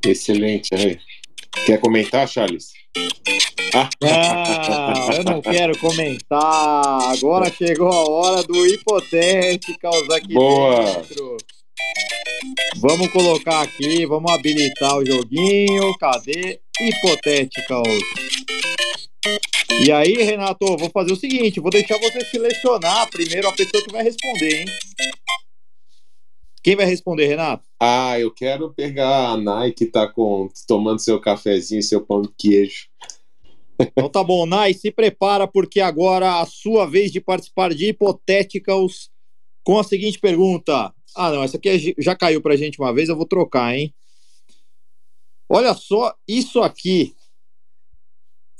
Excelente, aí. Quer comentar, Charles? Ah, eu não quero comentar. Agora chegou a hora do hipotéticos aqui Boa. dentro. Vamos colocar aqui, vamos habilitar o joguinho. Cadê? Hipotéticos. E aí, Renato, vou fazer o seguinte: vou deixar você selecionar primeiro a pessoa que vai responder, hein? Quem vai responder, Renato? Ah, eu quero pegar a Nai que tá com, tomando seu cafezinho, seu pão de queijo. Então tá bom, Nai, se prepara porque agora a sua vez de participar de Hipotéticos com a seguinte pergunta. Ah, não, essa aqui é já caiu pra gente uma vez, eu vou trocar, hein? Olha só isso aqui.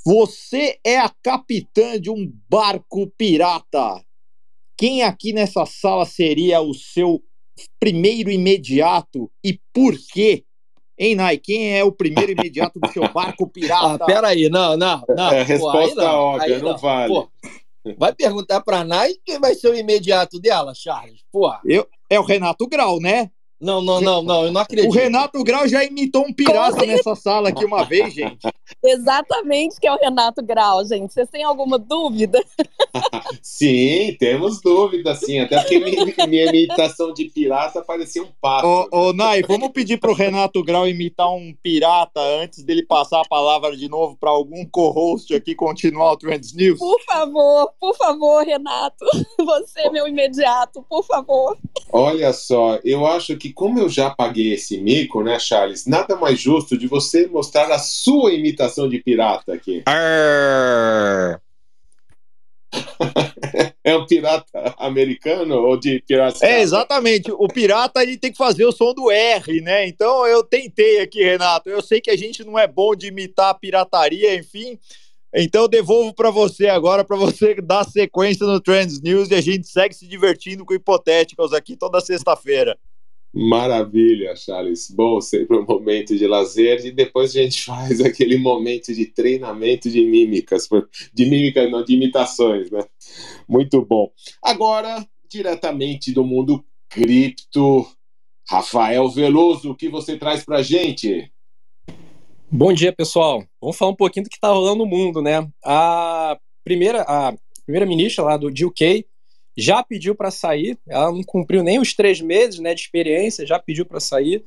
Você é a capitã de um barco pirata. Quem aqui nessa sala seria o seu primeiro imediato e por quê? Hein, Nai? Quem é o primeiro imediato do seu [laughs] barco pirata? Ah, peraí, não, não, não. É, resposta não, óbvia, não, não, vale. Pô, vai perguntar pra Nai quem vai ser o imediato dela, Charles? Pô. Eu, é o Renato Grau, né? Não, não, não, não, eu não acredito. O Renato Grau já imitou um pirata nessa sala aqui uma vez, gente. [laughs] Exatamente que é o Renato Grau, gente. Vocês têm alguma dúvida? [laughs] sim, temos dúvida, sim. Até porque minha, minha imitação de pirata parecia um pato. Ô, ô Nai, vamos pedir pro Renato Grau imitar um pirata antes dele passar a palavra de novo para algum co-host aqui continuar o Trends News? Por favor, por favor, Renato. [laughs] Você, meu imediato, por favor. Olha só, eu acho que como eu já paguei esse mico, né, Charles? Nada mais justo de você mostrar a sua imitação de pirata aqui. Arr. [laughs] é um pirata americano ou de pirata? É, exatamente. O pirata ele tem que fazer o som do R, né? Então eu tentei aqui, Renato. Eu sei que a gente não é bom de imitar a pirataria, enfim. Então eu devolvo para você agora, para você dar sequência no Trends News e a gente segue se divertindo com hipotéticos aqui toda sexta-feira. Maravilha, Charles. Bom, sempre um momento de lazer e depois a gente [laughs] faz aquele momento de treinamento de mímicas, de mímicas, não, de imitações, né? Muito bom. Agora, diretamente do mundo cripto, Rafael Veloso, o que você traz pra gente? Bom dia, pessoal. Vamos falar um pouquinho do que está rolando no mundo, né? A primeira, a primeira ministra lá do UK já pediu para sair, ela não cumpriu nem os três meses né, de experiência, já pediu para sair.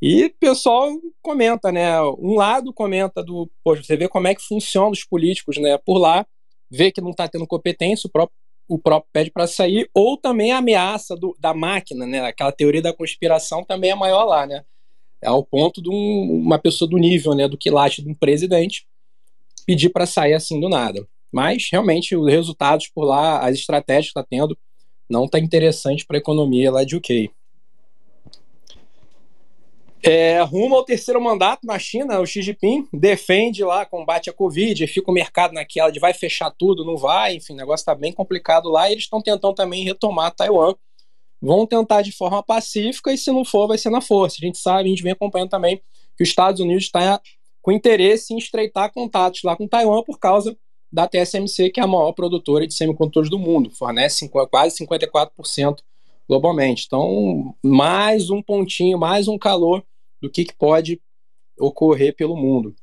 E o pessoal comenta, né? Um lado comenta do. Poxa, você vê como é que funciona os políticos né, por lá, vê que não está tendo competência, o próprio, o próprio pede para sair, ou também a ameaça do, da máquina, né? Aquela teoria da conspiração também é maior lá, né? É ao ponto de um, uma pessoa do nível né, do quilate de um presidente pedir para sair assim do nada. Mas, realmente, os resultados por lá, as estratégias que está tendo, não está interessante para a economia lá de UK. É, rumo ao terceiro mandato na China, o Xi Jinping defende lá, combate a Covid, fica o mercado naquela de vai fechar tudo, não vai, enfim, o negócio está bem complicado lá, eles estão tentando também retomar Taiwan. Vão tentar de forma pacífica, e se não for, vai ser na força. A gente sabe, a gente vem acompanhando também que os Estados Unidos está com interesse em estreitar contatos lá com Taiwan por causa da TSMC, que é a maior produtora de semicondutores do mundo, fornece quase 54% globalmente. Então, mais um pontinho, mais um calor do que, que pode ocorrer pelo mundo.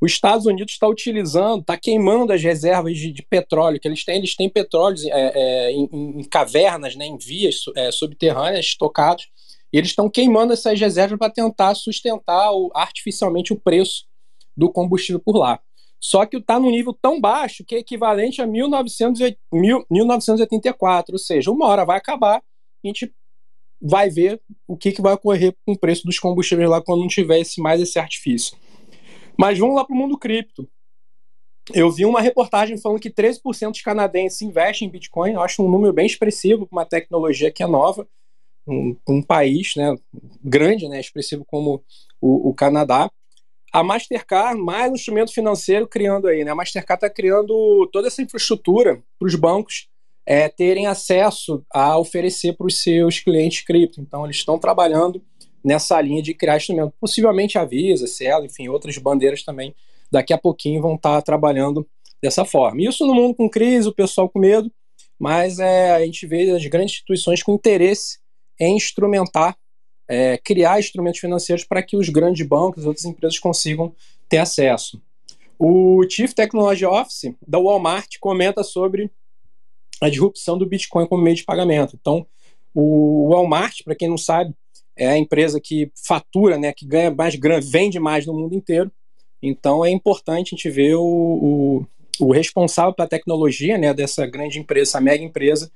Os Estados Unidos está utilizando, está queimando as reservas de, de, petróleo que eles têm. Eles têm petróleo é, é, em, em, cavernas, né, em vias é, subterrâneas estocados, e eles estão queimando essas reservas para tentar sustentar o, artificialmente o preço do combustível por lá. Só que está num nível tão baixo que é equivalente a 1900, 1984, ou seja, uma hora vai acabar, a gente vai ver o que, que vai ocorrer com o preço dos combustíveis lá quando não tiver esse, mais esse artifício. Mas vamos lá para o mundo cripto. Eu vi uma reportagem falando que 13% dos canadenses investem em Bitcoin. Eu acho um número bem expressivo para uma tecnologia que é nova, um, um país né, grande, né, expressivo como o, o Canadá a Mastercard, mais um instrumento financeiro criando aí, né? A Mastercard está criando toda essa infraestrutura para os bancos é, terem acesso a oferecer para os seus clientes cripto. Então, eles estão trabalhando nessa linha de criar instrumento. Possivelmente a Visa, Cielo, enfim, outras bandeiras também, daqui a pouquinho vão estar tá trabalhando dessa forma. Isso no mundo com crise, o pessoal com medo, mas é, a gente vê as grandes instituições com interesse em instrumentar é, criar instrumentos financeiros para que os grandes bancos e outras empresas consigam ter acesso. O Chief Technology Office da Walmart comenta sobre a disrupção do Bitcoin como meio de pagamento. Então, o Walmart, para quem não sabe, é a empresa que fatura, né, que ganha mais grana, vende mais no mundo inteiro. Então, é importante a gente ver o, o, o responsável pela tecnologia né, dessa grande empresa, essa mega empresa,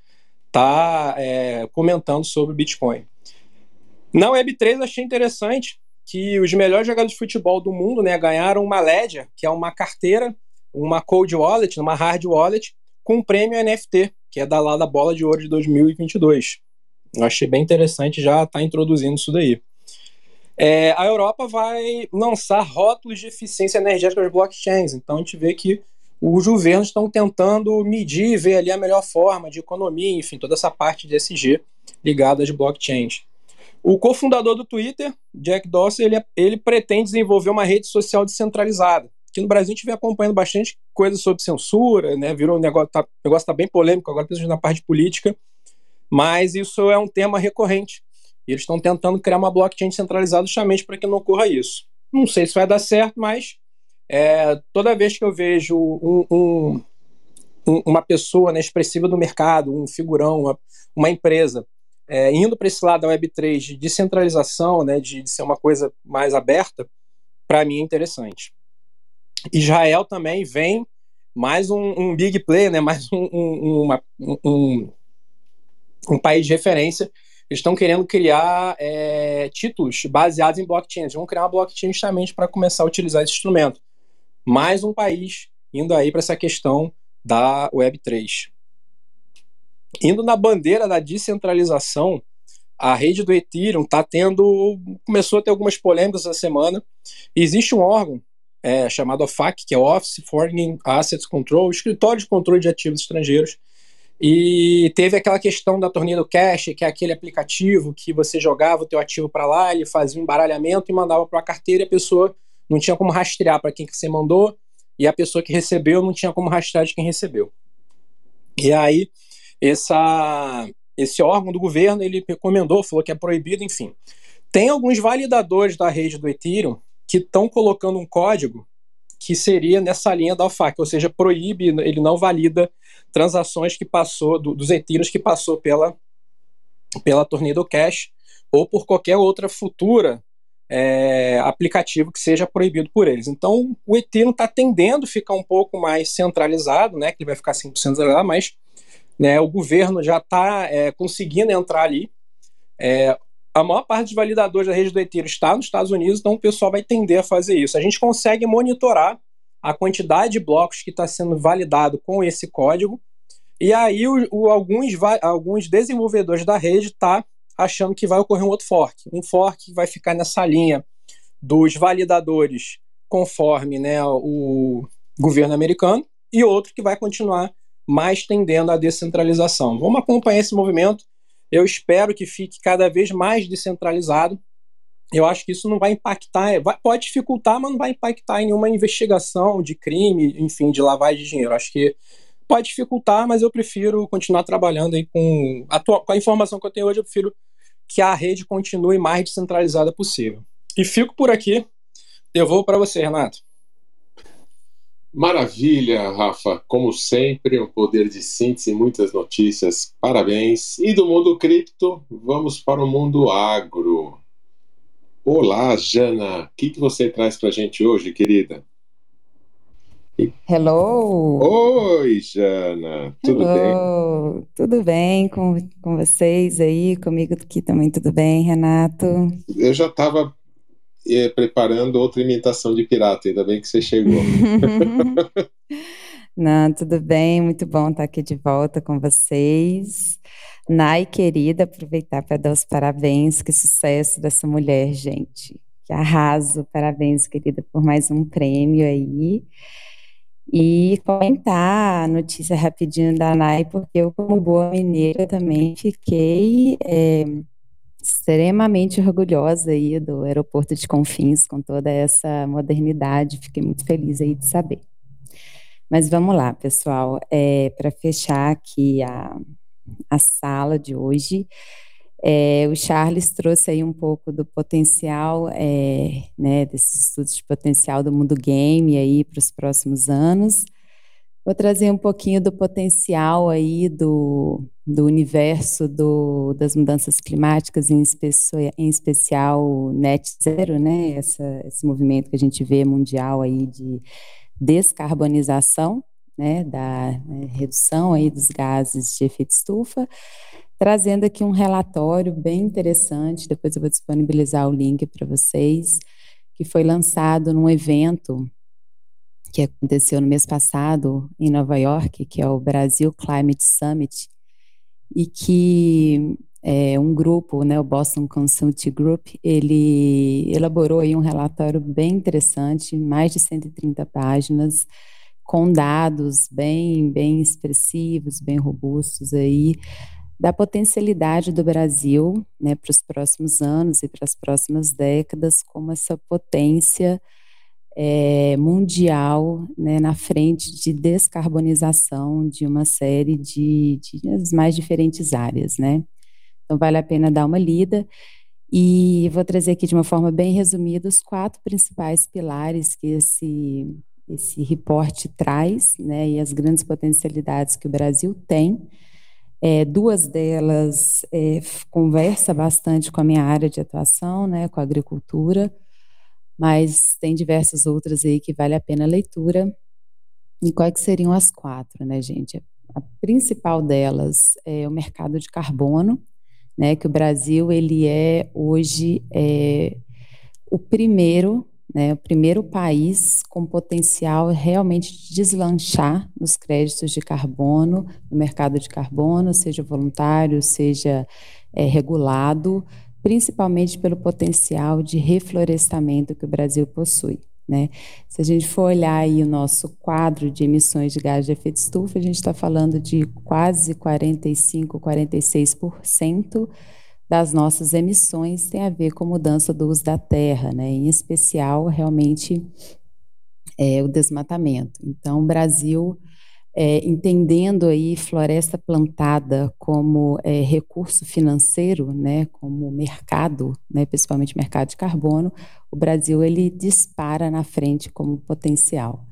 tá é, comentando sobre o Bitcoin. Na Web3 achei interessante que os melhores jogadores de futebol do mundo né, ganharam uma Ledger, que é uma carteira, uma cold wallet, uma hard wallet, com um prêmio NFT, que é da lá da bola de ouro de 2022. Eu achei bem interessante já estar tá introduzindo isso daí. É, a Europa vai lançar rótulos de eficiência energética das blockchains. Então a gente vê que os governos estão tentando medir ver ali a melhor forma de economia, enfim, toda essa parte de SG ligada às blockchains. O cofundador do Twitter, Jack Dorsey, ele, ele pretende desenvolver uma rede social descentralizada. Aqui no Brasil a gente vem acompanhando bastante coisa sobre censura, né? Virou um negócio, tá, o negócio está bem polêmico agora, principalmente na parte política, mas isso é um tema recorrente E eles estão tentando criar uma blockchain centralizada justamente para que não ocorra isso. Não sei se vai dar certo, mas é, toda vez que eu vejo um, um, uma pessoa né, expressiva do mercado, um figurão, uma, uma empresa, é, indo para esse lado da Web3 de descentralização, né, de, de ser uma coisa mais aberta, para mim é interessante. Israel também vem mais um, um big play, né, mais um, um, uma, um, um país de referência. Eles estão querendo criar é, títulos baseados em blockchain. Eles vão criar uma blockchain justamente para começar a utilizar esse instrumento. Mais um país indo aí para essa questão da Web3. Indo na bandeira da descentralização, a rede do Ethereum está tendo. começou a ter algumas polêmicas essa semana. Existe um órgão é, chamado OFAC, que é Office Foreign Assets Control, escritório de controle de ativos estrangeiros. E teve aquela questão da torneira do cash, que é aquele aplicativo que você jogava o teu ativo para lá, ele fazia um embaralhamento e mandava para a carteira e a pessoa não tinha como rastrear para quem que você mandou e a pessoa que recebeu não tinha como rastrear de quem recebeu. E aí essa, esse órgão do governo ele recomendou, falou que é proibido, enfim. Tem alguns validadores da rede do Ethereum que estão colocando um código que seria nessa linha da OFAC, ou seja, proíbe, ele não valida transações que passou, do, dos Ethereum que passou pela, pela Tornado Cash ou por qualquer outra futura é, aplicativo que seja proibido por eles. Então, o Ethereum está tendendo a ficar um pouco mais centralizado, né, que ele vai ficar 100% centralizado, mas né, o governo já está é, conseguindo entrar ali. É, a maior parte dos validadores da rede do Ethereum está nos Estados Unidos, então o pessoal vai tender a fazer isso. A gente consegue monitorar a quantidade de blocos que está sendo validado com esse código, e aí o, o, alguns, alguns desenvolvedores da rede estão tá achando que vai ocorrer um outro fork. Um fork que vai ficar nessa linha dos validadores conforme né, o governo americano, e outro que vai continuar mais tendendo à descentralização. Vamos acompanhar esse movimento. Eu espero que fique cada vez mais descentralizado. Eu acho que isso não vai impactar, vai, pode dificultar, mas não vai impactar em nenhuma investigação de crime, enfim, de lavagem de dinheiro. Acho que pode dificultar, mas eu prefiro continuar trabalhando aí com a, com a informação que eu tenho hoje. Eu prefiro que a rede continue mais descentralizada possível. E fico por aqui. Devolvo para você, Renato. Maravilha, Rafa. Como sempre, um poder de síntese e muitas notícias. Parabéns. E do mundo cripto, vamos para o mundo agro. Olá, Jana. O que, que você traz para a gente hoje, querida? Hello! Oi, Jana! Tudo Hello. bem? Tudo bem com, com vocês aí? Comigo aqui também tudo bem, Renato? Eu já estava preparando outra imitação de pirata, ainda bem que você chegou. [laughs] Não, tudo bem, muito bom estar aqui de volta com vocês. Nai, querida, aproveitar para dar os parabéns, que sucesso dessa mulher, gente. Que arraso, parabéns, querida, por mais um prêmio aí. E comentar a notícia rapidinho da Nai, porque eu, como boa mineira, também fiquei é, extremamente orgulhosa aí do aeroporto de Confins, com toda essa modernidade, fiquei muito feliz aí de saber. Mas vamos lá, pessoal, é, para fechar aqui a, a sala de hoje, é, o Charles trouxe aí um pouco do potencial, é, né, desses estudos de potencial do mundo game aí para os próximos anos. Vou trazer um pouquinho do potencial aí do, do universo do, das mudanças climáticas, em, em especial net zero, né? Essa, esse movimento que a gente vê mundial aí de descarbonização, né? Da né, redução aí dos gases de efeito estufa, trazendo aqui um relatório bem interessante. Depois eu vou disponibilizar o link para vocês, que foi lançado num evento que aconteceu no mês passado em Nova York, que é o Brasil Climate Summit, e que é, um grupo, né, o Boston Consulting Group, ele elaborou aí um relatório bem interessante, mais de 130 páginas, com dados bem, bem expressivos, bem robustos aí, da potencialidade do Brasil, né, para os próximos anos e para as próximas décadas, como essa potência é, mundial né, na frente de descarbonização de uma série de, de as mais diferentes áreas, né? Então, vale a pena dar uma lida. E vou trazer aqui de uma forma bem resumida os quatro principais pilares que esse, esse reporte traz, né, e as grandes potencialidades que o Brasil tem. É, duas delas é, conversa bastante com a minha área de atuação, né, com a agricultura, mas tem diversas outras aí que vale a pena a leitura. E quais seriam as quatro, né, gente? A principal delas é o mercado de carbono, né, que o Brasil ele é hoje é, o primeiro, né, o primeiro país com potencial realmente de deslanchar nos créditos de carbono, no mercado de carbono, seja voluntário, seja é, regulado, principalmente pelo potencial de reflorestamento que o Brasil possui. Né? Se a gente for olhar aí o nosso quadro de emissões de gás de efeito estufa, a gente está falando de quase 45, 46% das nossas emissões tem a ver com mudança do uso da terra, né? em especial, realmente, é, o desmatamento. Então, o Brasil é, entendendo aí floresta plantada como é, recurso financeiro, né, como mercado, né, principalmente mercado de carbono, o Brasil ele dispara na frente como potencial.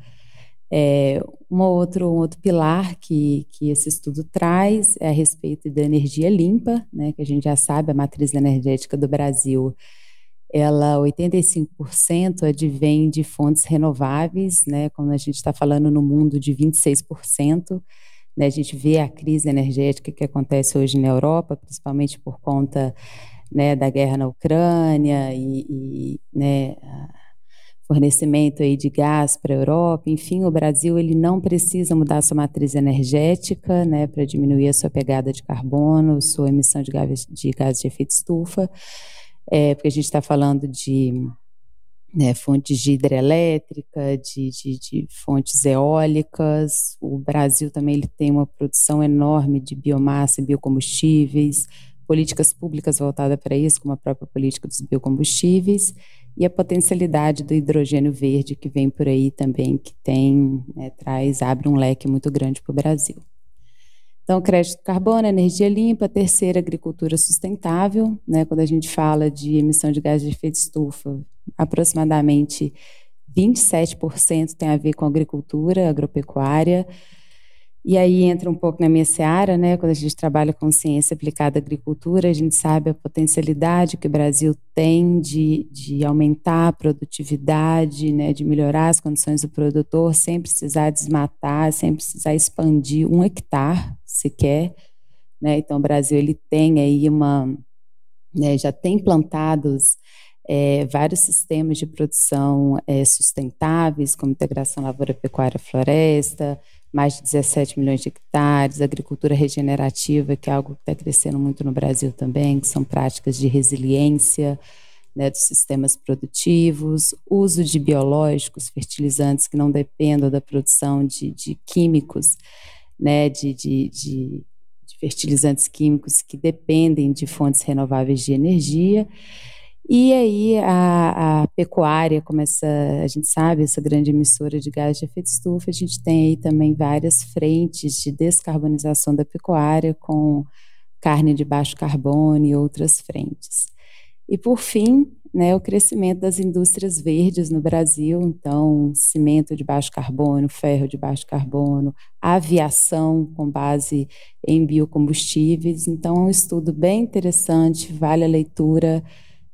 É, um, outro, um outro pilar que, que esse estudo traz é a respeito da energia limpa, né, que a gente já sabe, a matriz energética do Brasil ela 85% advém de fontes renováveis, né, como a gente está falando no mundo de 26%. Né, a gente vê a crise energética que acontece hoje na Europa, principalmente por conta né, da guerra na Ucrânia e, e né, fornecimento aí de gás para a Europa. Enfim, o Brasil ele não precisa mudar sua matriz energética né, para diminuir a sua pegada de carbono, sua emissão de gás de, gás de efeito estufa é, porque a gente está falando de né, fontes de hidrelétrica, de, de, de, fontes eólicas. O Brasil também ele tem uma produção enorme de biomassa e biocombustíveis, políticas públicas voltadas para isso, como a própria política dos biocombustíveis, e a potencialidade do hidrogênio verde que vem por aí também, que tem, né, traz, abre um leque muito grande para o Brasil. Então, crédito de carbono, energia limpa, terceira, agricultura sustentável, né? Quando a gente fala de emissão de gás de efeito estufa, aproximadamente 27% tem a ver com agricultura, agropecuária. E aí entra um pouco na minha seara, né? Quando a gente trabalha com ciência aplicada à agricultura, a gente sabe a potencialidade que o Brasil tem de, de aumentar a produtividade, né? De melhorar as condições do produtor, sem precisar desmatar, sem precisar expandir um hectare sequer. Né? Então, o Brasil ele tem aí uma, né, já tem plantados é, vários sistemas de produção é, sustentáveis, como integração lavoura-pecuária-floresta, mais de 17 milhões de hectares, agricultura regenerativa, que é algo que está crescendo muito no Brasil também, que são práticas de resiliência né, dos sistemas produtivos, uso de biológicos, fertilizantes que não dependam da produção de, de químicos, né, de, de, de, de fertilizantes químicos que dependem de fontes renováveis de energia. E aí a, a, pecuária, como essa, a gente sabe, essa grande emissora de gás de efeito estufa, a gente tem aí também várias frentes de descarbonização da pecuária com carne de baixo carbono e outras frentes. E por fim, né, o crescimento das indústrias verdes no Brasil, então cimento de baixo carbono, ferro de baixo carbono, aviação com base em biocombustíveis. Então, é um estudo bem interessante, vale a leitura,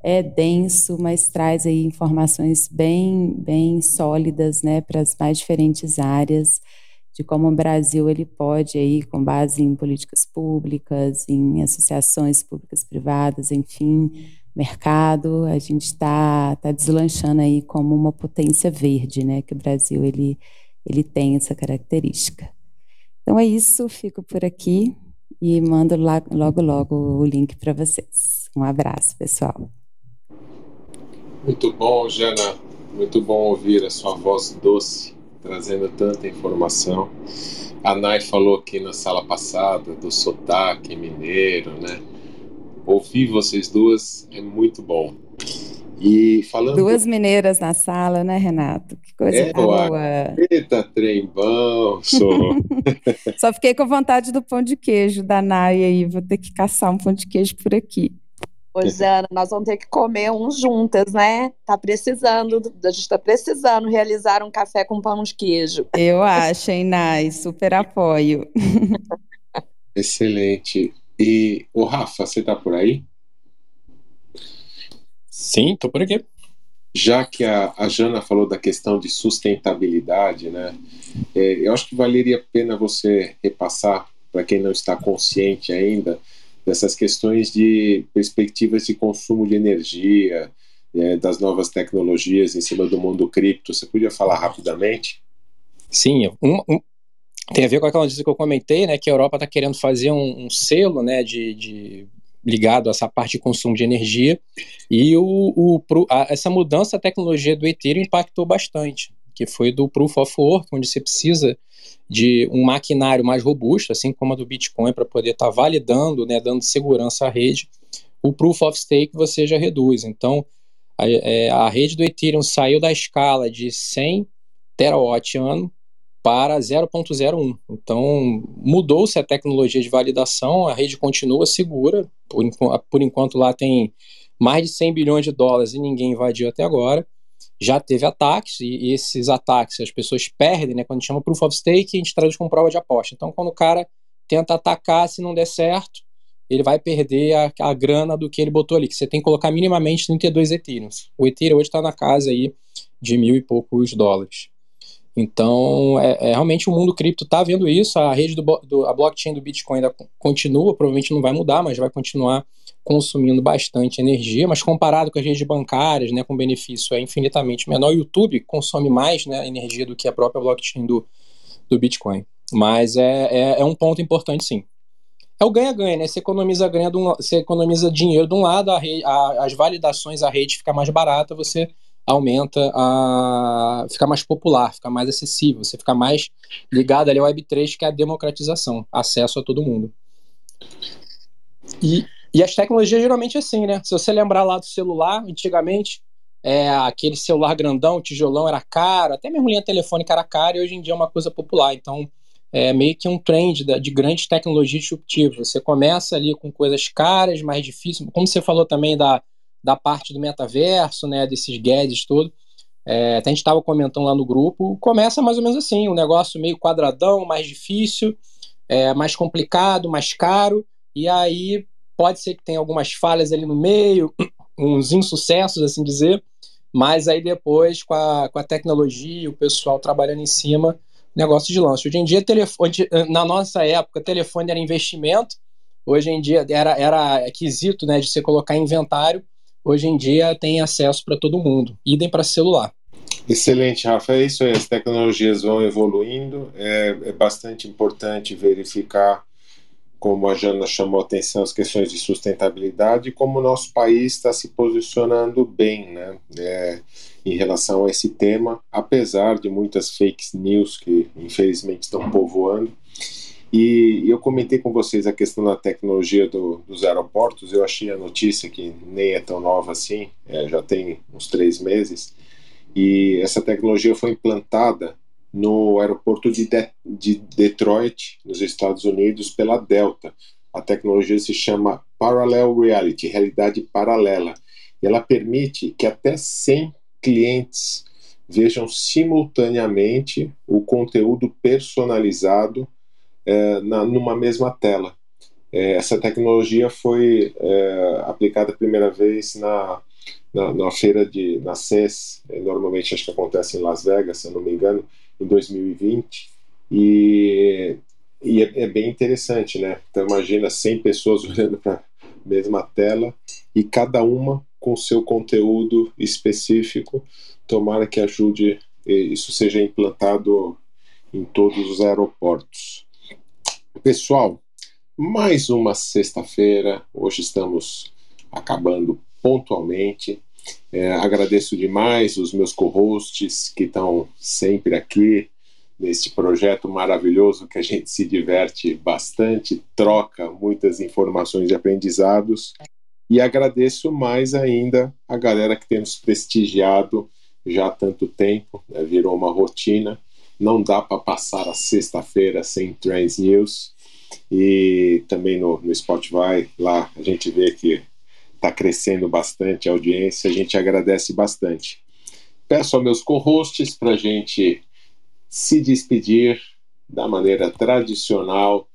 é denso, mas traz aí informações bem, bem sólidas, né, para as mais diferentes áreas de como o Brasil ele pode aí com base em políticas públicas, em associações públicas privadas, enfim, mercado, a gente está tá deslanchando aí como uma potência verde, né? Que o Brasil ele, ele tem essa característica. Então é isso, fico por aqui e mando logo logo o link para vocês. Um abraço, pessoal. Muito bom, Jana. Muito bom ouvir a sua voz doce, trazendo tanta informação. A Nai falou aqui na sala passada do sotaque mineiro, né? Ouvir vocês duas é muito bom. E falando. Duas mineiras na sala, né, Renato? Que coisa é, boa. Eita, trem bom, sou. [laughs] Só fiquei com vontade do pão de queijo da Nai aí. Vou ter que caçar um pão de queijo por aqui. Ô, Jana, nós vamos ter que comer um juntas, né? Tá precisando, a gente tá precisando realizar um café com pão de queijo. Eu acho, hein, Nai? Super apoio. [laughs] Excelente. E, o Rafa, você tá por aí? Sim, tô por aqui. Já que a, a Jana falou da questão de sustentabilidade, né? É, eu acho que valeria a pena você repassar, para quem não está consciente ainda, dessas questões de perspectivas de consumo de energia, é, das novas tecnologias em cima do mundo cripto. Você podia falar rapidamente? Sim, um, um, tem a ver com aquela notícia que eu comentei, né, que a Europa está querendo fazer um, um selo, né, de, de, ligado a essa parte de consumo de energia, e o, o a, essa mudança da tecnologia do Ethereum impactou bastante, que foi do Proof of Work, onde você precisa de um maquinário mais robusto, assim como a do Bitcoin, para poder estar tá validando, né, dando segurança à rede. O Proof of Stake você já reduz. Então, a, é, a rede do Ethereum saiu da escala de 100 terawatt ano para 0.01. Então, mudou-se a tecnologia de validação, a rede continua segura, por, por enquanto lá tem mais de 100 bilhões de dólares e ninguém invadiu até agora já teve ataques, e esses ataques as pessoas perdem, né? Quando chama proof of stake, a gente traduz como prova de aposta. Então, quando o cara tenta atacar, se não der certo, ele vai perder a, a grana do que ele botou ali, que você tem que colocar minimamente 32 Ethereum. O Ethereum hoje está na casa aí de mil e poucos dólares. Então, é, é realmente o mundo cripto está vendo isso, a rede do, do, a blockchain do Bitcoin ainda continua, provavelmente não vai mudar, mas vai continuar consumindo bastante energia, mas comparado com as redes bancárias, né, com benefício é infinitamente menor. O YouTube consome mais né, energia do que a própria blockchain do, do Bitcoin. Mas é, é, é um ponto importante, sim. É o ganha-ganha, né? Você economiza, ganha um, você economiza dinheiro de um lado, a a, as validações, a rede fica mais barata, você aumenta a ficar mais popular, ficar mais acessível, você fica mais ligado ali ao Web3, que é a democratização, acesso a todo mundo. E, e as tecnologias geralmente é assim, né? Se você lembrar lá do celular, antigamente, é, aquele celular grandão, tijolão era caro, até mesmo linha telefônica era cara, e hoje em dia é uma coisa popular. Então, é meio que um trend de grandes tecnologias disruptivas. Você começa ali com coisas caras, mais difíceis, como você falou também da, da parte do metaverso, né, desses gadgets todo. É, até a gente estava comentando lá no grupo, começa mais ou menos assim, um negócio meio quadradão, mais difícil, é, mais complicado, mais caro, e aí Pode ser que tenha algumas falhas ali no meio, [clears throat] uns insucessos, assim dizer, mas aí depois, com a, com a tecnologia, o pessoal trabalhando em cima, negócio de lance. Hoje em dia, telefone, na nossa época, telefone era investimento, hoje em dia era, era quesito né, de você colocar inventário, hoje em dia tem acesso para todo mundo, idem para celular. Excelente, Rafa. É isso aí, as tecnologias vão evoluindo, é, é bastante importante verificar como a Jana chamou atenção as questões de sustentabilidade, como o nosso país está se posicionando bem né, é, em relação a esse tema, apesar de muitas fake news que infelizmente estão povoando. E eu comentei com vocês a questão da tecnologia do, dos aeroportos, eu achei a notícia que nem é tão nova assim, é, já tem uns três meses, e essa tecnologia foi implantada no aeroporto de, de, de Detroit, nos Estados Unidos, pela Delta. A tecnologia se chama Parallel Reality, realidade paralela. E ela permite que até 100 clientes vejam simultaneamente o conteúdo personalizado é, na, numa mesma tela. É, essa tecnologia foi é, aplicada a primeira vez na, na, na, feira de na CES, é, normalmente acho que acontece em Las Vegas, se eu não me engano, em 2020 e, e é, é, bem interessante, né? Então imagina 100 pessoas [laughs] olhando para a mesma tela e cada uma com seu conteúdo específico. Tomara que ajude isso seja implantado em todos os aeroportos. Pessoal, mais uma sexta-feira. Hoje estamos acabando pontualmente. É, agradeço demais os meus co-hosts que estão sempre aqui neste projeto maravilhoso que a gente se diverte bastante, troca muitas informações e aprendizados. E agradeço mais ainda a galera que tem nos prestigiado já há tanto tempo, né? virou uma rotina. Não dá para passar a sexta-feira sem Trends News. E também no, no Spotify, lá a gente vê que está crescendo bastante a audiência, a gente agradece bastante. Peço aos meus co-hosts para a gente se despedir da maneira tradicional,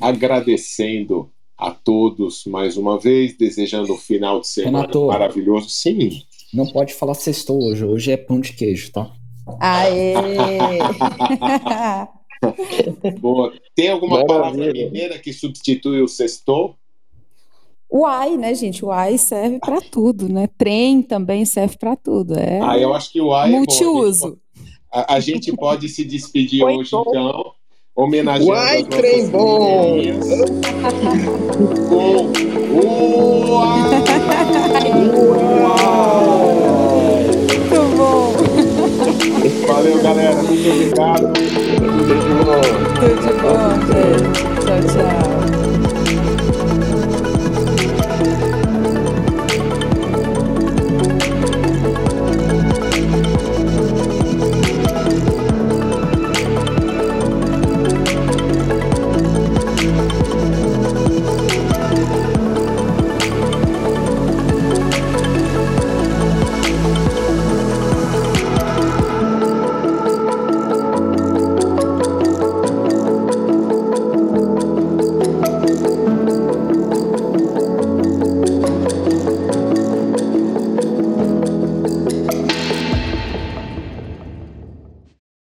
agradecendo a todos mais uma vez, desejando um final de semana Renato. maravilhoso. Sim. Não pode falar sextou hoje. Hoje é pão de queijo, tá? Aê! [laughs] Boa. Tem alguma Maravilha. palavra mineira que substitui o sextou? Uai, né, gente? Uai serve para tudo, né? Trem também serve para tudo. É Ah, eu acho que o ai é bom. multiuso. A, a gente pode se despedir Oi, hoje, bom. então, homenageando Uai, as nossas trem bom! [laughs] com o Uai! Valeu, galera. Muito obrigado. Tudo de bom. Tudo de bom, gente. Tchau, tchau.